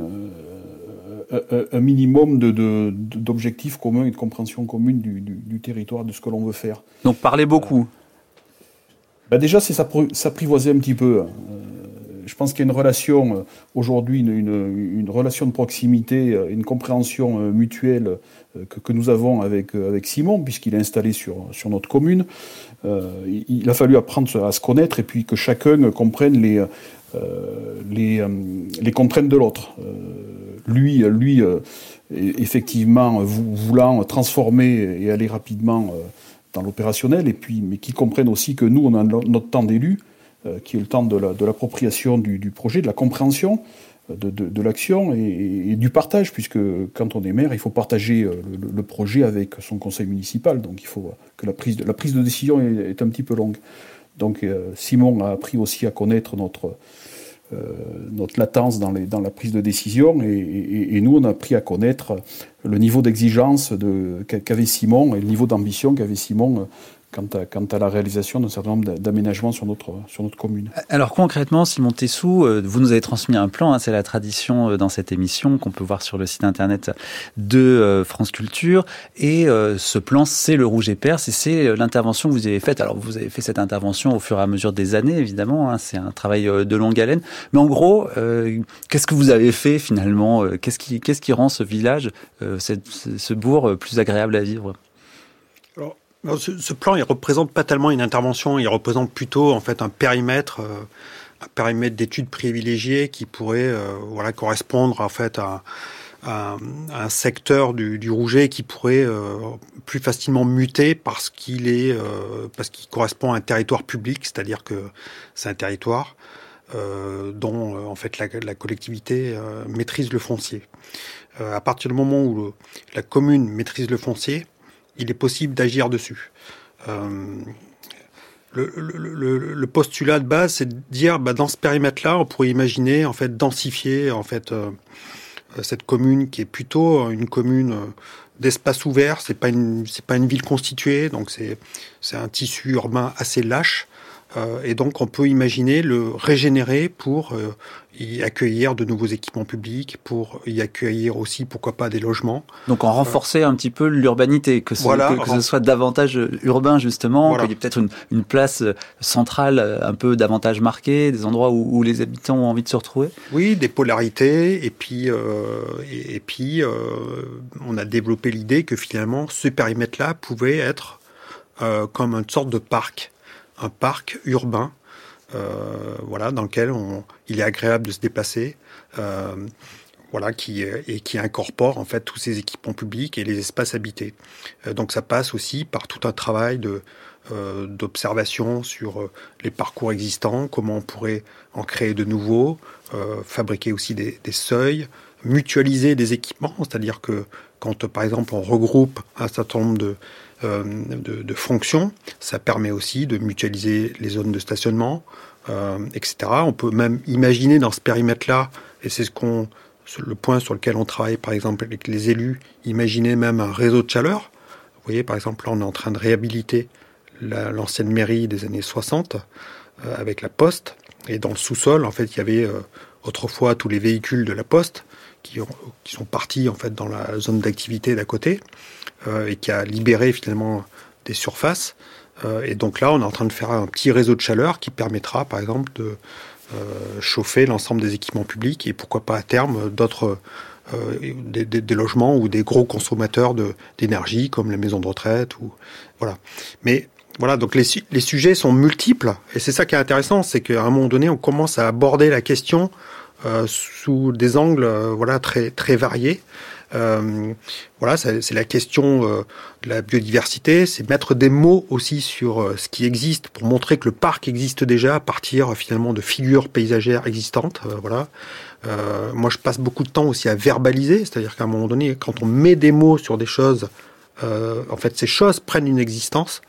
minimum d'objectifs de, communs et de compréhension commune du, territoire, de ce que l'on veut faire. Donc parler beaucoup bah Déjà, c'est s'apprivoiser un petit peu. Je pense qu'il y a une relation aujourd'hui, une, relation de proximité, une compréhension mutuelle euh, que, nous avons avec, euh, Simon, puisqu'il est installé sur, notre commune. Euh, il, a fallu apprendre à se connaître et puis que chacun comprenne les, les, contraintes de l'autre. lui, lui effectivement, voulant transformer et aller rapidement dans l'opérationnel, mais qui comprennent aussi que nous, on a notre temps d'élu, qui est le temps de l'appropriation du, projet, de la compréhension, de, l'action et, du partage, puisque quand on est maire, il faut partager euh, le, projet avec son conseil municipal. Donc il faut que la prise de, la prise de décision est, un petit peu longue. Donc euh, Simon a appris aussi à connaître notre, euh, notre latence dans la prise de décision et, nous on a appris à connaître le niveau d'exigence qu'avait Simon et le niveau d'ambition qu'avait Simon quant à, à la réalisation d'un certain nombre d'aménagements sur notre, sur notre commune. Alors concrètement, Simon Tessou, euh, vous nous avez transmis un plan, hein, c'est la tradition euh, dans cette émission qu'on peut voir sur le site internet de euh, France Culture. Et ce plan, c'est le Rouge et Perse et c'est l'intervention que vous avez faite. Alors vous avez fait cette intervention au fur et à mesure des années, évidemment, hein, c'est un travail de longue haleine. Mais en gros, qu'est-ce que vous avez fait finalement Qu'est-ce qui, qu'est-ce qui rend ce village, ce bourg plus agréable à vivre? Ce, plan, il représente pas tellement une intervention, il représente plutôt en fait un périmètre, euh, un périmètre d'études privilégiées qui pourrait euh, voilà correspondre en fait à, un secteur du, du, Rouget qui pourrait euh, plus facilement muter parce qu'il est parce qu'il correspond à un territoire public, c'est-à-dire que c'est un territoire dont en fait la, la collectivité maîtrise le foncier. à partir du moment où la commune maîtrise le foncier, il est possible d'agir dessus. Euh, le, postulat de base, c'est de dire, bah, dans ce périmètre-là, on pourrait imaginer en fait densifier en fait euh, cette commune qui est plutôt une commune euh, d'espace ouvert. C'est pas une c'est pas une ville constituée, donc c'est c'est un tissu urbain assez lâche. Et donc on peut imaginer le régénérer pour y accueillir de nouveaux équipements publics, pour y accueillir aussi, pourquoi pas, des logements. Donc en renforcer un petit peu l'urbanité, que, ce, que, ce soit davantage urbain justement, qu'il y ait peut-être une, une, place centrale un peu davantage marquée, des endroits où, où, les habitants ont envie de se retrouver. Oui, des polarités, et puis, euh, et, puis euh, on a développé l'idée que finalement ce périmètre-là pouvait être euh, comme une sorte de parc, un parc urbain euh, voilà, dans lequel il est agréable de se déplacer, euh, voilà, qui et qui incorpore en fait tous ces équipements publics et les espaces habités. Euh, donc ça passe aussi par tout un travail de d'observation sur les parcours existants, comment on pourrait en créer de nouveaux, fabriquer aussi des, seuils, mutualiser des équipements, c'est-à-dire que quand par exemple on regroupe un certain nombre de, euh, de, fonctions. Ça permet aussi de mutualiser les zones de stationnement, euh, etc. On peut même imaginer dans ce périmètre-là, et c'est le point sur lequel on travaille par exemple avec les élus, imaginer même un réseau de chaleur. Vous voyez, par exemple, là, on est en train de réhabiliter l'ancienne mairie des années 60 euh, avec la poste. Et dans le sous-sol, en fait, il y avait autrefois tous les véhicules de la poste qui, sont partis en fait dans la zone d'activité d'à côté. Euh, et qui a libéré finalement des surfaces. Euh, et donc là, on est en train de faire un petit réseau de chaleur qui permettra, par exemple, de euh, chauffer l'ensemble des équipements publics et pourquoi pas à terme d'autres des, logements ou des gros consommateurs d'énergie comme les maisons de retraite ou voilà. Mais voilà, donc les, les sujets sont multiples et c'est ça qui est intéressant, c'est qu'à un moment donné, on commence à aborder la question sous des angles voilà très très variés. Euh, voilà, c'est la question euh, de la biodiversité, c'est mettre des mots aussi sur euh, ce qui existe pour montrer que le parc existe déjà à partir finalement de figures paysagères existantes. voilà. moi, je passe beaucoup de temps aussi à verbaliser, c'est-à-dire qu'à un moment donné, quand on met des mots sur des choses, en fait, ces choses prennent une existence.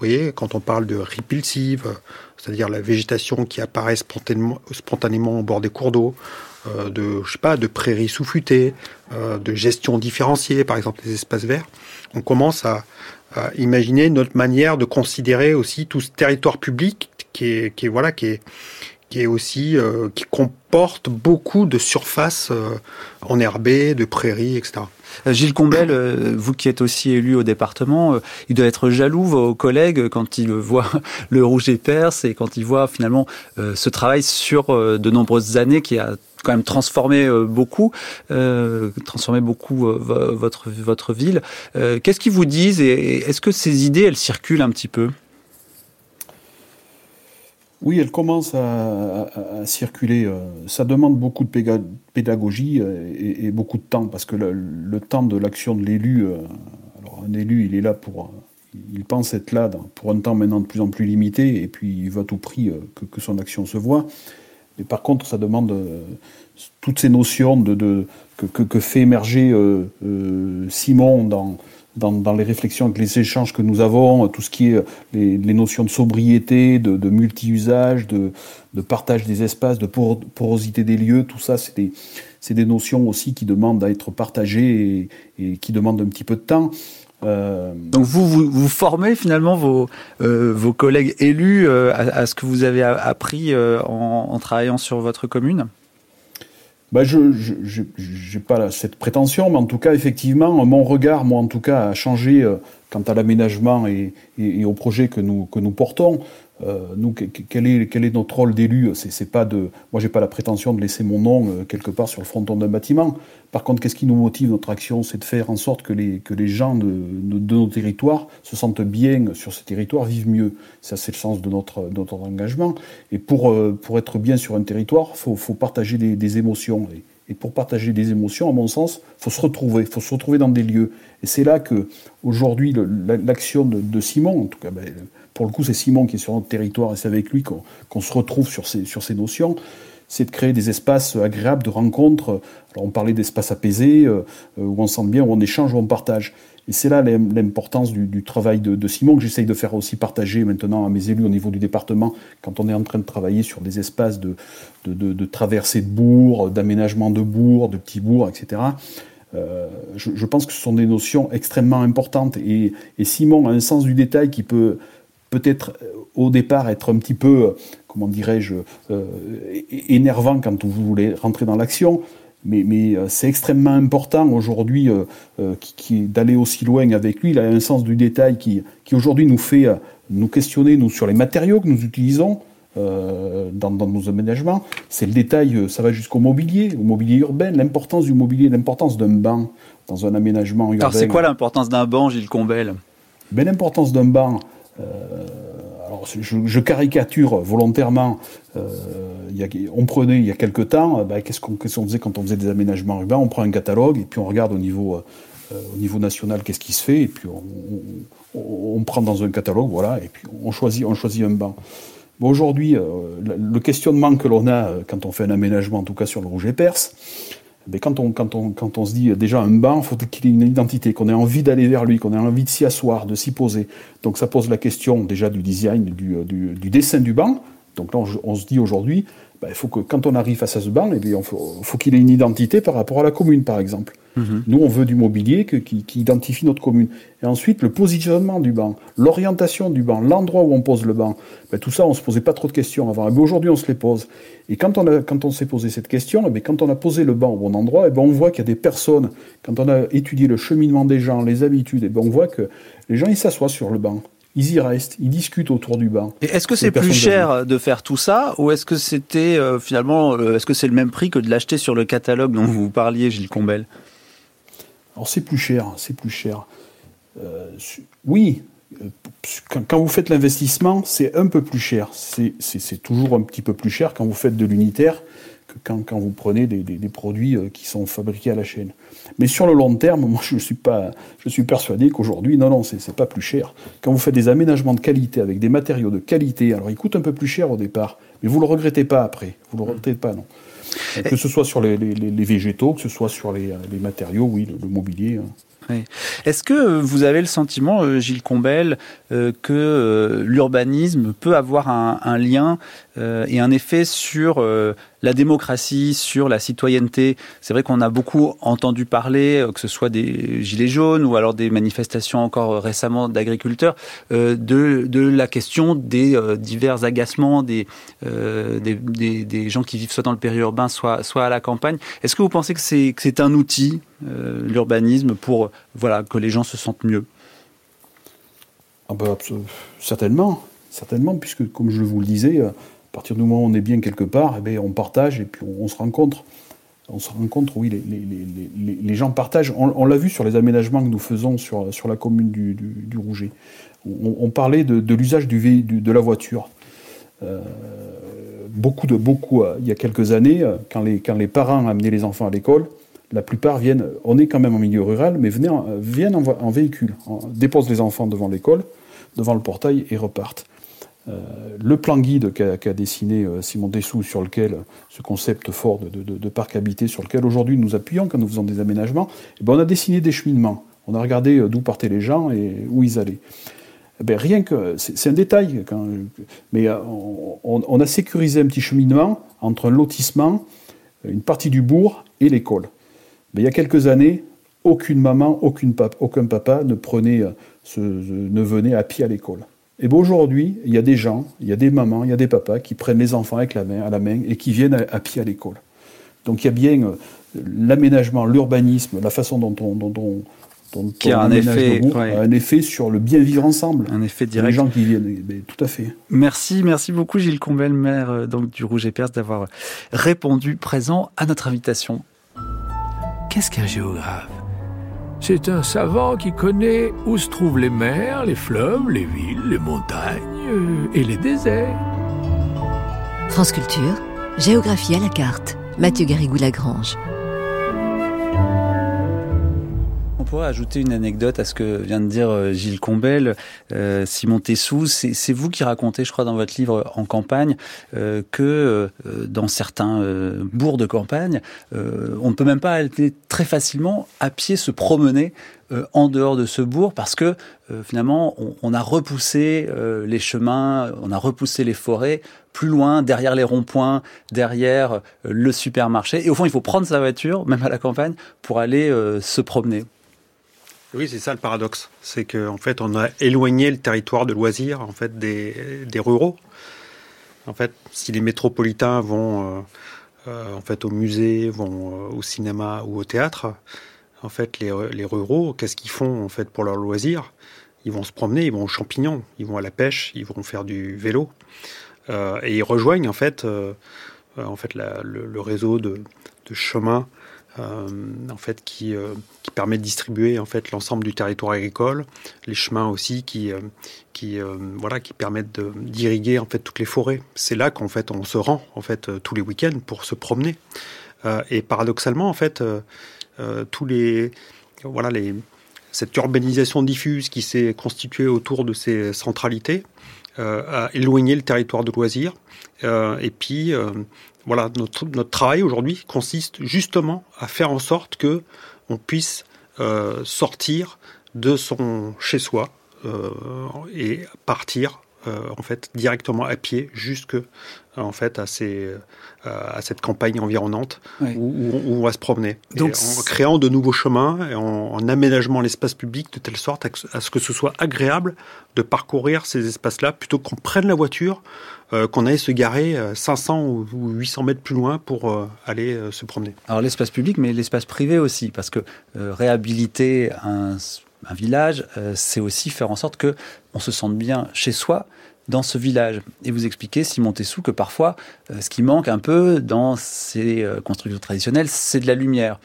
Vous voyez, quand on parle de ripulsive, c'est-à-dire la végétation qui apparaît spontanément, spontanément au bord des cours d'eau, euh, de, je sais pas, de prairies sous-futées, euh, de gestion différenciée, par exemple les espaces verts, on commence à, imaginer notre manière de considérer aussi tout ce territoire public qui est, qui est voilà, qui est, qui est aussi euh, qui comporte beaucoup de surfaces enherbées, de prairies, etc. Gilles Combel, vous qui êtes aussi élu au département, il doit être jaloux vos collègues quand il voit le rouge et perse et quand il voit finalement ce travail sur de nombreuses années qui a quand même transformé euh, beaucoup, euh, transformé beaucoup euh, votre votre ville. Qu'est-ce qu'ils vous disent et est-ce que ces idées elles circulent un petit peu? Oui, elles commencent à, circuler. Ça demande beaucoup de pédagogie et, beaucoup de temps, parce que le, temps de l'action de l'élu, alors un élu, il est là pour, il pense être là pour un temps maintenant de plus en plus limité, et puis il veut à tout prix que, que son action se voit. Mais par contre, ça demande euh, toutes ces notions de, que, fait émerger euh, euh, Simon dans, dans, les réflexions, les échanges que nous avons, tout ce qui est les, notions de sobriété, de, multi-usage, de, partage des espaces, de porosité des lieux, tout ça, c'est des, notions aussi qui demandent à être partagées et, qui demandent un petit peu de temps. Donc vous, vous, formez finalement vos, vos collègues élus à, ce que vous avez appris en, travaillant sur votre commune? Bah je n'ai pas cette prétention, mais en tout cas, effectivement, mon regard, moi en tout cas, a changé quant à l'aménagement et, et, au projet que nous, que nous portons. Euh, nous, quel est, quel est notre rôle d'élu C'est pas de, moi, j'ai pas la prétention de laisser mon nom euh, quelque part sur le fronton d'un bâtiment. Par contre, qu'est-ce qui nous motive notre action C'est de faire en sorte que les, que les gens de, de, nos territoires se sentent bien sur ce territoire, vivent mieux. Ça, c'est le sens de notre, notre engagement. Et pour, euh, pour être bien sur un territoire, faut, faut partager des, émotions. Et, et pour partager des émotions, à mon sens, faut se retrouver, faut se retrouver dans des lieux. Et c'est là que, aujourd'hui, l'action de, Simon, en tout cas, ben, pour le coup, c'est Simon qui est sur notre territoire et c'est avec lui qu'on se retrouve sur ces, sur ces notions, c'est de créer des espaces agréables de rencontres. Alors, on parlait d'espaces apaisés, euh, où on sent bien, où on échange, où on partage. Et c'est là l'importance du, travail de, Simon que j'essaye de faire aussi partager maintenant à mes élus au niveau du département quand on est en train de travailler sur des espaces de, de, traversée de bourgs, d'aménagement de bourgs, de petits bourgs, etc. Euh, je, pense que ce sont des notions extrêmement importantes et, Simon a un sens du détail qui peut peut-être euh, au départ être un petit peu, comment dirais-je, euh, énervant quand vous voulez rentrer dans l'action, mais, mais euh, c'est extrêmement important aujourd'hui euh, euh, qui, d'aller aussi loin avec lui. Il a un sens du détail qui, qui aujourd'hui nous fait nous questionner nous, sur les matériaux que nous utilisons dans, dans, nos aménagements. C'est le détail, ça va jusqu'au mobilier, au mobilier urbain, l'importance du mobilier, l'importance d'un banc dans un aménagement urbain. Alors c'est quoi l'importance d'un banc, Gilles Combel ben, L'importance d'un banc, alors je, caricature volontairement. Euh, on prenait il y a quelque temps, bah, qu'est-ce qu'on faisait quand on faisait des aménagements urbains? On prend un catalogue et puis on regarde au niveau, euh, au niveau national qu'est-ce qui se fait et puis on, prend dans un catalogue, voilà, et puis on choisit, on choisit un banc. Aujourd'hui, euh, le questionnement que l'on a quand on fait un aménagement, en tout cas sur le Rouge et Perse, mais quand on, quand, on, quand on se dit déjà un banc, faut qu'il ait une identité, qu'on ait envie d'aller vers lui, qu'on ait envie de s'y asseoir, de s'y poser. Donc ça pose la question déjà du design, du, du, du dessin du banc. Donc là, on, se dit aujourd'hui, bah, il faut que quand on arrive face à ce banc, eh il faut, faut qu'il ait une identité par rapport à la commune, par exemple. Mhm. Nous, on veut du mobilier qui, identifie notre commune. Et ensuite, le positionnement du banc, l'orientation du banc, l'endroit où on pose le banc. Ben, tout ça, on ne se posait pas trop de questions avant. Mais aujourd'hui, on se les pose. Et quand on, a, quand on s'est posé cette question, eh ben, quand on a posé le banc au bon endroit, eh ben, on voit qu'il y a des personnes, quand on a étudié le cheminement des gens, les habitudes, ben, on voit que les gens, ils s'assoient sur le banc ils y restent, ils discutent autour du banc. Et est-ce que c'est plus cher de faire tout ça, ou est-ce que c'était euh, finalement, euh, est-ce que c'est le même prix que de l'acheter sur le catalogue dont vous parliez, Gilles Combel? Alors c'est plus cher, c'est plus cher. Euh, oui, quand, vous faites l'investissement, c'est un peu plus cher. C'est toujours un petit peu plus cher quand vous faites de l'unitaire quand, quand, vous prenez des, des, produits euh, qui sont fabriqués à la chaîne. Mais sur le long terme, moi je suis, pas, je suis persuadé qu'aujourd'hui, non, non, c'est pas plus cher. Quand vous faites des aménagements de qualité avec des matériaux de qualité, alors ils coûtent un peu plus cher au départ, mais vous le regrettez pas après. Vous le regrettez pas, non. Que ce soit sur les, végétaux, que ce soit sur les, matériaux, oui, le, mobilier. Hein. Est-ce que vous avez le sentiment, euh, Gilles Combel, euh, que euh, l'urbanisme peut avoir un, lien et un effet sur la démocratie, sur la citoyenneté. C'est vrai qu'on a beaucoup entendu parler, euh, que ce soit des gilets jaunes ou alors des manifestations encore récemment d'agriculteurs, euh, de, la question des euh, divers agacements des, des, gens qui vivent soit dans le périurbain, soit, soit à la campagne. Est-ce que vous pensez que c'est, un outil, l'urbanisme, pour voilà, que les gens se sentent mieux? Ah bah, Certainement, certainement, puisque comme je vous le disais, à partir du moment où on est bien quelque part, eh bien, on partage et puis on, se rencontre. On se rencontre, oui, les, gens partagent. On, l'a vu sur les aménagements que nous faisons sur, la commune du, Rouget. On, parlait de, l'usage de la voiture. Euh, beaucoup de beaucoup, euh, il y a quelques années, euh, quand les, quand les parents amenaient les enfants à l'école, la plupart viennent, on est quand même en milieu rural, mais viennent en, en véhicule, déposent les enfants devant l'école, devant le portail et repartent. Euh, le plan guide qu'a dessiné euh, Simon Dessous, sur lequel ce concept fort de, parc habité, sur lequel aujourd'hui nous appuyons quand nous faisons des aménagements, eh ben, on a dessiné des cheminements. On a regardé euh, d'où partaient les gens et où ils allaient. Eh ben, rien que, c'est un détail, mais on, a sécurisé un petit cheminement entre un lotissement, une partie du bourg et l'école. Ben, il y a quelques années, aucune maman, aucun papa ne venait à pied à l'école. Et bien aujourd'hui, il y a des gens, il y a des mamans, il y a des papas qui prennent les enfants avec la main, à la main et qui viennent à, pied à l'école. Donc il y a bien euh, l'aménagement, l'urbanisme, la façon dont on, dont, dont qui a un effet, un effet sur le bien vivre ensemble. Un effet direct. Les gens qui viennent, eh ben, tout à fait. Merci, merci beaucoup Gilles Combel, maire euh, donc du Rouge et Perse, d'avoir répondu présent à notre invitation. Qu'est-ce qu'un géographe? C'est un savant qui connaît où se trouvent les mers, les fleuves, les villes, les montagnes euh, et les déserts. France Culture, géographie à la carte. Mathieu Garrigou-Lagrange. On pourrait ajouter une anecdote à ce que vient de dire euh, Gilles Combel. Euh, Simon Tessou, c'est vous qui racontez, je crois, dans votre livre En campagne, euh, que dans certains bourgs de campagne, on ne peut même pas aller très facilement à pied se promener en dehors de ce bourg parce que finalement on, a repoussé les chemins, on a repoussé les forêts plus loin, derrière les ronds-points, derrière le supermarché. Et au fond, il faut prendre sa voiture, même à la campagne, pour aller se promener. Oui, c'est ça le paradoxe. C'est qu'en en fait, on a éloigné le territoire de loisirs en fait, des, des ruraux. En fait, si les métropolitains vont en fait, au musée, vont au cinéma ou au théâtre, en fait, les, les ruraux, qu'est-ce qu'ils font en fait pour leur loisir Ils vont se promener, ils vont aux champignons, ils vont à la pêche, ils vont faire du vélo, euh, et ils rejoignent en fait, euh, en fait le, réseau de, de chemins euh, en fait qui, qui permet de distribuer en fait l'ensemble du territoire agricole, les chemins aussi qui qui voilà qui permettent d'irriguer en fait toutes les forêts. C'est là qu'en fait on se rend en fait tous les week-ends pour se promener. et paradoxalement en fait euh, tous les voilà les cette urbanisation diffuse qui s'est constituée autour de ces centralités euh, a éloigné le territoire de loisirs. Euh, et puis, voilà, notre, notre travail aujourd'hui consiste justement à faire en sorte que on puisse sortir de son chez-soi et partir en fait directement à pied jusque en fait à ces euh, à cette campagne environnante où, on va se promener. Donc, en créant de nouveaux chemins et en, aménageant l'espace public de telle sorte à, ce que ce soit agréable de parcourir ces espaces-là plutôt qu'on prenne la voiture, euh, qu'on aille se garer 500 euh, ou 800 mètres plus loin pour aller se promener. Alors l'espace public, mais l'espace privé aussi, parce que réhabiliter un, un village, c'est aussi faire en sorte que on se sente bien chez soi dans ce village. Et vous expliquez, Simon Tessou, que parfois, euh, ce qui manque un peu dans ces euh, constructions traditionnelles, c'est de la lumière.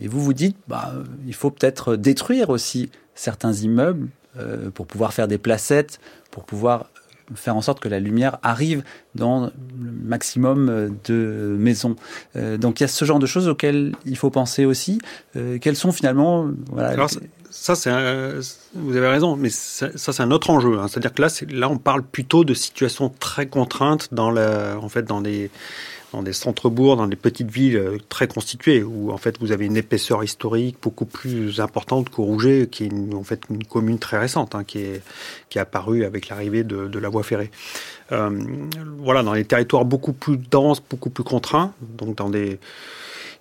Et vous vous dites, bah, il faut peut-être détruire aussi certains immeubles euh, pour pouvoir faire des placettes, pour pouvoir faire en sorte que la lumière arrive dans le maximum de maisons. donc il y a ce genre de choses auxquelles il faut penser aussi. quelles sont finalement voilà, ça, c'est vous avez raison, mais ça, c'est un autre enjeu. Hein. C'est-à-dire que là, là, on parle plutôt de situations très contraintes dans la, en fait, dans des, dans des centres-bourgs, dans des petites villes euh, très constituées, où en fait vous avez une épaisseur historique beaucoup plus importante qu'au Rouget, qui est une, en fait une commune très récente, hein, qui est qui est apparue avec l'arrivée de, la voie ferrée. Euh, voilà, dans les territoires beaucoup plus denses, beaucoup plus contraints, donc dans des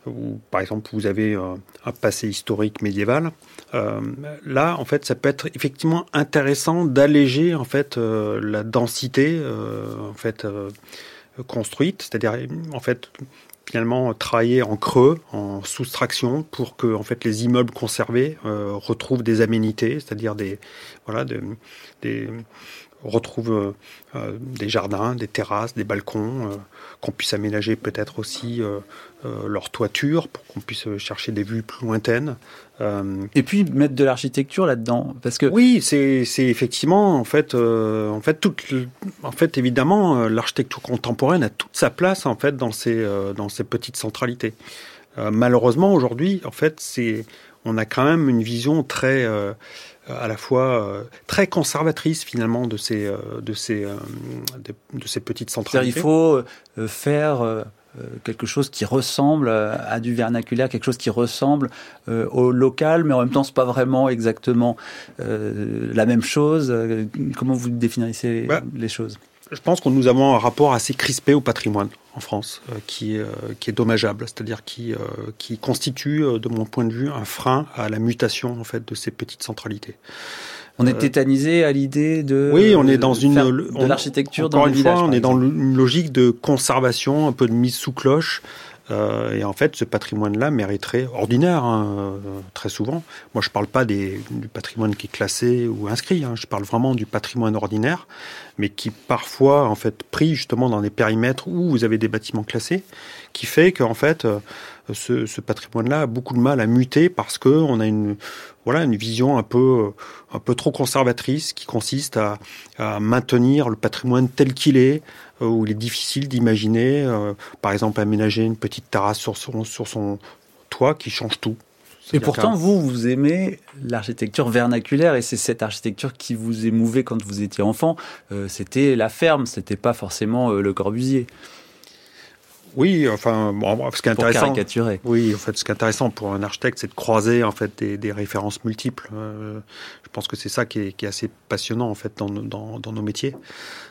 où, par exemple, vous avez euh, un passé historique médiéval. Euh, là, en fait, ça peut être effectivement intéressant d'alléger en fait euh, la densité en fait construite, c'est-à-dire en fait finalement travailler en creux, en soustraction, pour que en fait les immeubles conservés retrouvent des aménités, c'est-à-dire des voilà des retrouvent des jardins, des terrasses, des balcons, qu'on puisse aménager peut-être aussi euh, leur toiture pour qu'on puisse chercher des vues plus lointaines. Euh, et puis mettre de l'architecture là-dedans, parce que oui, c'est effectivement en fait, euh, en fait toute, en fait évidemment l'architecture contemporaine a toute sa place en fait dans ces dans ces petites centralités. malheureusement aujourd'hui, en fait, c'est on a quand même une vision très à la fois très conservatrice finalement de ces de ces de, de, ces petites centralités. Il faut faire euh, quelque chose qui ressemble à du vernaculaire, quelque chose qui ressemble euh, au local, mais en même temps, c'est pas vraiment exactement euh, la même chose. Comment vous définissez bah, les choses? Je pense que nous avons un rapport assez crispé au patrimoine en France, euh, qui, euh, qui est dommageable, c'est-à-dire qui, euh, qui constitue, de mon point de vue, un frein à la mutation en fait de ces petites centralités. On est tétanisé à l'idée de. Oui, on est dans une de l'architecture dans une fois, on est dans une logique de conservation, un peu de mise sous cloche. Euh, et en fait, ce patrimoine-là mériterait, ordinaire, hein, euh, très souvent. Moi, je ne parle pas des, du patrimoine qui est classé ou inscrit. Hein, je parle vraiment du patrimoine ordinaire, mais qui parfois, en fait, pris justement dans des périmètres où vous avez des bâtiments classés, qui fait qu'en fait, euh, ce, ce patrimoine-là a beaucoup de mal à muter parce que on a une voilà une vision un peu un peu trop conservatrice qui consiste à, maintenir le patrimoine tel qu'il est où il est difficile d'imaginer, euh, par exemple, aménager une petite terrasse sur son, sur son toit qui change tout. Et pourtant, vous, vous aimez l'architecture vernaculaire et c'est cette architecture qui vous émouvait quand vous étiez enfant. Euh, c'était la ferme, c'était pas forcément le Corbusier. Oui, enfin, bon, ce qui est intéressant, pour caricaturer. Oui, en fait, ce qui est intéressant pour un architecte, c'est de croiser en fait des, des références multiples. Euh, je pense que c'est ça qui est, qui est, assez passionnant en fait dans, dans, dans nos métiers.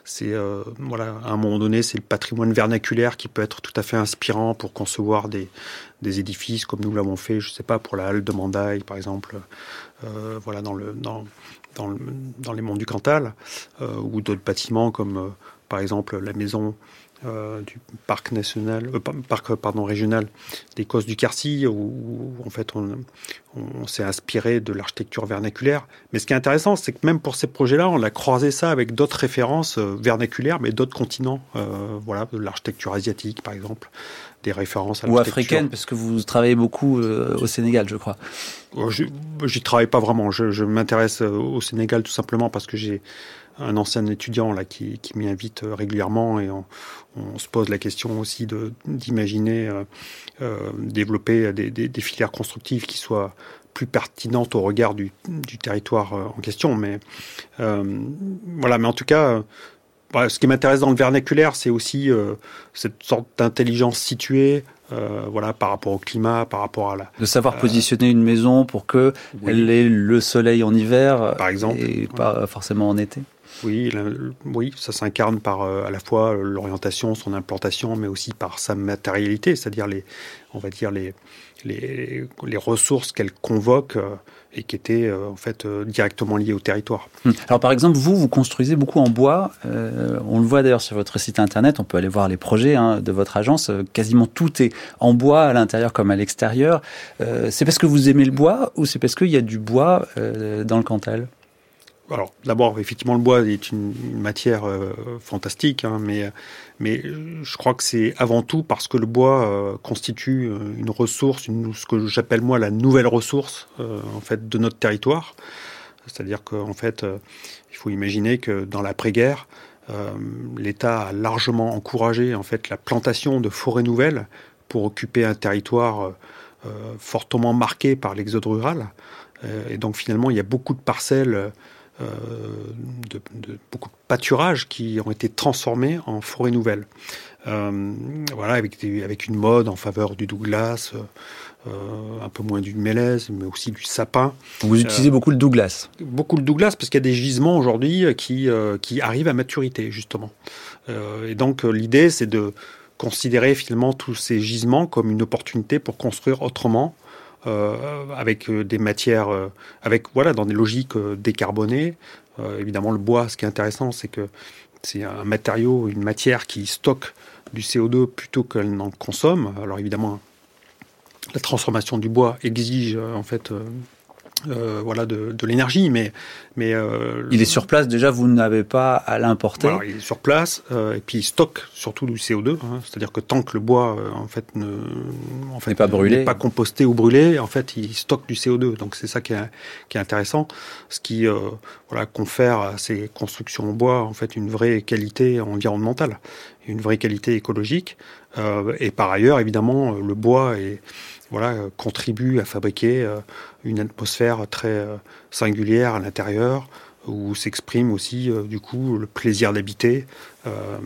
C'est euh, voilà, à un moment donné, c'est le patrimoine vernaculaire qui peut être tout à fait inspirant pour concevoir des, des édifices comme nous l'avons fait, je sais pas, pour la halle de Mandaille, par exemple, euh, voilà, dans le dans dans, le, dans les monts du Cantal, euh, ou d'autres bâtiments comme par exemple la maison euh, du parc national, euh, parc pardon régional des Cosses du Quercy, où, en fait on, on s'est inspiré de l'architecture vernaculaire. Mais ce qui est intéressant, c'est que même pour ces projets-là, on a croisé ça avec d'autres références euh, vernaculaires, mais d'autres continents. Euh, voilà, de l'architecture asiatique, par exemple, des références à ou africaine, parce que vous travaillez beaucoup euh, au Sénégal, je crois. J'y travaille pas vraiment. Je, je m'intéresse au Sénégal tout simplement parce que j'ai un ancien étudiant là qui, qui m'y invite euh, régulièrement et on, on, se pose la question aussi de d'imaginer euh, euh, développer des, des, des, filières constructives qui soient plus pertinentes au regard du, du territoire euh, en question. Mais voilà, mais en tout cas. Bah, ce qui m'intéresse dans le vernaculaire, c'est aussi cette sorte d'intelligence située, euh, voilà, par rapport au climat, par rapport à la. De savoir euh, positionner une maison pour que oui. elle ait le soleil en hiver, par exemple, et pas forcément en été. Oui, oui, ça s'incarne par euh, à la fois l'orientation, son implantation, mais aussi par sa matérialité, c'est-à-dire les, on va dire les, les, les ressources qu'elle convoque euh, et qui étaient euh, en fait directement liées au territoire. Hum. Alors par exemple, vous, vous construisez beaucoup en bois. Euh, on le voit d'ailleurs sur votre site internet. On peut aller voir les projets hein, de votre agence. quasiment tout est en bois à l'intérieur comme à l'extérieur. c'est parce que vous aimez le bois ou c'est parce qu'il y a du bois dans le Cantal? Alors d'abord, effectivement, le bois est une, matière euh, fantastique, hein, mais, mais je crois que c'est avant tout parce que le bois euh, constitue euh, une ressource, ce que j'appelle moi la nouvelle ressource en fait de notre territoire. C'est-à-dire qu'en fait, il faut imaginer que dans l'après-guerre, l'État a largement encouragé en fait la plantation de forêts nouvelles pour occuper un territoire fortement marqué par l'exode rural. et donc finalement, il y a beaucoup de parcelles euh, de, de, beaucoup de pâturages qui ont été transformés en forêts nouvelles. Euh, voilà, avec, des, avec une mode en faveur du Douglas, euh, un peu moins du mélèze, mais aussi du sapin. Vous utilisez beaucoup le Douglas Beaucoup le Douglas, parce qu'il y a des gisements aujourd'hui qui, qui arrivent à maturité, justement. et donc, l'idée, c'est de considérer finalement tous ces gisements comme une opportunité pour construire autrement, avec des matières, euh, avec voilà, dans des logiques euh, décarbonées. évidemment, le bois, ce qui est intéressant, c'est que c'est un matériau, une matière qui stocke du CO2 plutôt qu'elle n'en consomme. Alors évidemment, la transformation du bois exige en fait euh, voilà de, de l'énergie mais mais euh, il est sur place déjà vous n'avez pas à l'importer. Voilà, il est sur place euh, et puis il stocke surtout du CO2 hein, c'est-à-dire que tant que le bois euh, en fait ne en fait pas brûlé. pas composté ou brûlé en fait il stocke du CO2 donc c'est ça qui est qui est intéressant. Ce qui euh, voilà confère à ces constructions en bois en fait une vraie qualité environnementale une vraie qualité écologique et par ailleurs évidemment le bois est voilà, contribue à fabriquer une atmosphère très singulière à l'intérieur où s'exprime aussi euh, du coup le plaisir d'habiter. Euh,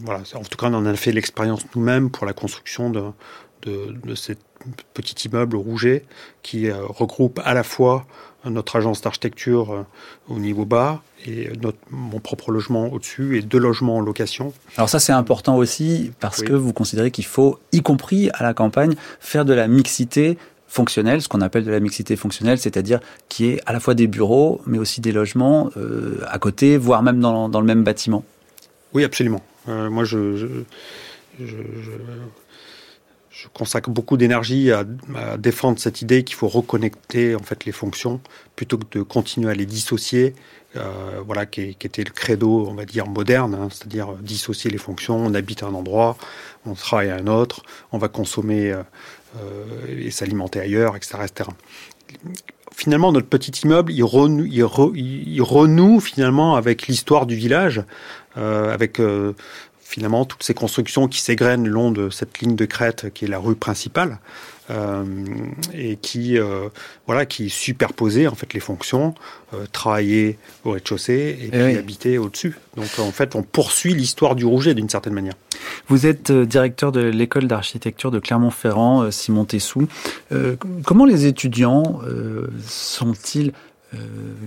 voilà, en tout cas, on en a fait l'expérience nous-mêmes pour la construction de, de cet petit immeuble rouget qui regroupe à la fois notre agence d'architecture euh, au niveau bas et notre, mon propre logement au-dessus et deux logements en location. Alors ça c'est important aussi parce que vous considérez qu'il faut, y compris à la campagne, faire de la mixité fonctionnelle, ce qu'on appelle de la mixité fonctionnelle, c'est-à-dire qui est à la fois des bureaux mais aussi des logements euh, à côté, voire même dans, dans, le même bâtiment. Oui, absolument. Euh, moi, je, je, je, je consacre beaucoup d'énergie à, défendre cette idée qu'il faut reconnecter en fait les fonctions plutôt que de continuer à les dissocier. Euh, voilà, qui, était le credo, on va dire moderne, hein, c'est-à-dire dissocier les fonctions. On habite un endroit, on travaille à un autre, on va consommer euh, euh, et s'alimenter ailleurs, etc.. Finalement, notre petit immeuble, il renoue finalement avec l'histoire du village, avec finalement toutes ces constructions qui s'égrènent le long de cette ligne de crête qui est la rue principale euh, et qui euh, voilà qui superposait en fait les fonctions euh, travailler au rez-de-chaussée et, eh puis habiter au-dessus. Donc en fait on poursuit l'histoire du Rouget d'une certaine manière. Vous êtes directeur de l'école d'architecture de Clermont-Ferrand Simon Tessou. Comment les étudiants sont-ils euh,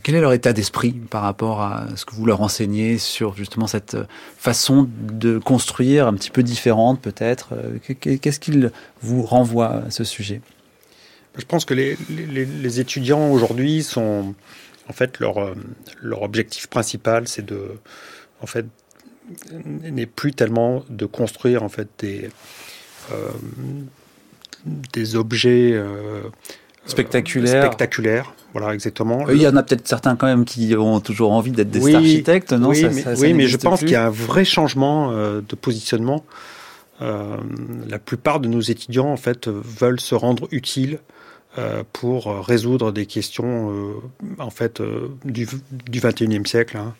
quel est leur état d'esprit par rapport à ce que vous leur enseignez sur justement cette façon de construire un petit peu différente peut-être? Euh, Qu'est-ce qu'ils vous renvoient à ce sujet? Je pense que les, les, étudiants aujourd'hui sont en fait leur, euh, leur objectif principal, c'est de en fait n'est plus tellement de construire en fait des des objets spectaculaires. spectaculaires voilà, exactement. Il y en a peut-être certains quand même qui ont toujours envie d'être des architectes, non? Oui, mais, oui, mais je pense qu'il y a un vrai changement euh, de positionnement. Euh, la plupart de nos étudiants, en fait, veulent se rendre utiles euh, pour résoudre des questions, euh, en fait, euh, du, du 21e siècle. Hein.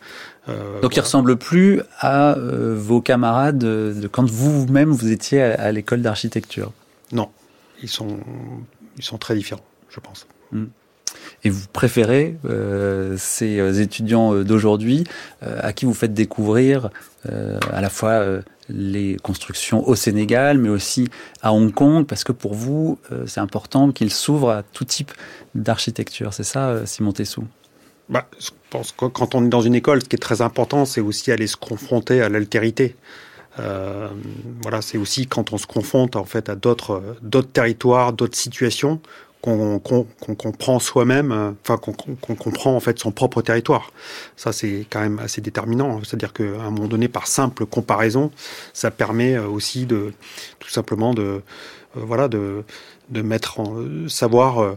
Donc, ils ne ressemblent plus à vos camarades de, quand vous-même vous étiez à, à l'école d'architecture? Non, ils sont, ils sont très différents, je pense. Hmm et vous préférez euh, ces euh, étudiants euh, d'aujourd'hui à qui vous faites découvrir à la fois les constructions au Sénégal, mais aussi à Hong Kong, parce que pour vous, c'est important qu'ils s'ouvrent à tout type d'architecture. C'est ça, Simon Tessou? Bah, Je pense que quand on est dans une école, ce qui est très important, c'est aussi aller se confronter à l'altérité. Voilà, c'est aussi quand on se confronte en fait à d'autres territoires, d'autres situations, qu'on comprend soi-même, euh, enfin qu'on comprend en fait son propre territoire. Ça c'est quand même assez déterminant. C'est-à-dire qu'à un moment donné, par simple comparaison, ça permet euh, aussi de tout simplement de euh, voilà de de mettre en savoir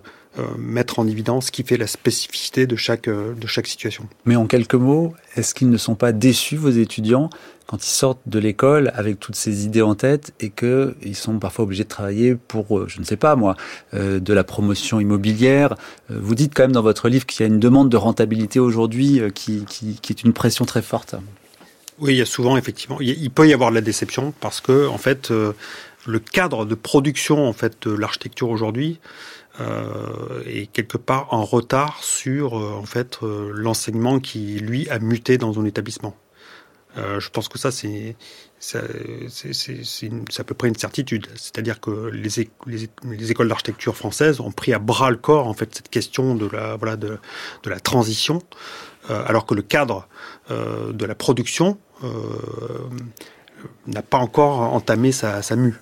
mettre en évidence ce qui fait la spécificité de chaque de chaque situation. Mais en quelques mots, est-ce qu'ils ne sont pas déçus vos étudiants quand ils sortent de l'école avec toutes ces idées en tête et qu'ils sont parfois obligés de travailler pour, euh, je ne sais pas moi, euh, de la promotion immobilière? Euh, vous dites quand même dans votre livre qu'il y a une demande de rentabilité aujourd'hui qui, qui, qui, est une pression très forte. Oui, il y a souvent effectivement, il peut y avoir de la déception parce que en fait, le cadre de production en fait de l'architecture aujourd'hui est quelque part en retard sur en fait l'enseignement qui lui a muté dans un établissement. Euh, je pense que ça, c'est c'est à peu près une certitude. C'est-à-dire que les, les, écoles d'architecture françaises ont pris à bras le corps en fait cette question de la voilà de, de la transition, euh, alors que le cadre euh, de la production euh, n'a pas encore entamé sa, sa mue.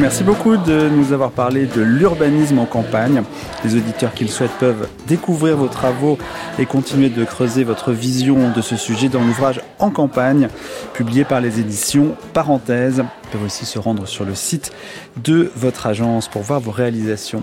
Merci beaucoup de nous avoir parlé de l'urbanisme en campagne. Les auditeurs qui le souhaitent peuvent découvrir vos travaux et continuer de creuser votre vision de ce sujet dans l'ouvrage En campagne, publié par les éditions Parenthèse. Ils peuvent aussi se rendre sur le site de votre agence pour voir vos réalisations.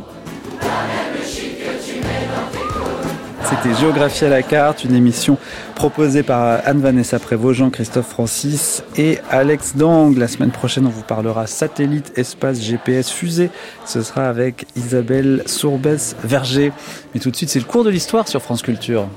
C'était Géographie à la carte, une émission proposée par Anne-Vanessa Prévost, Jean-Christophe Francis et Alex Dang. La semaine prochaine, on vous parlera satellite, espace, GPS, fusée. Ce sera avec Isabelle Sourbès-Verger. Mais tout de suite, c'est le cours de l'histoire sur France Culture.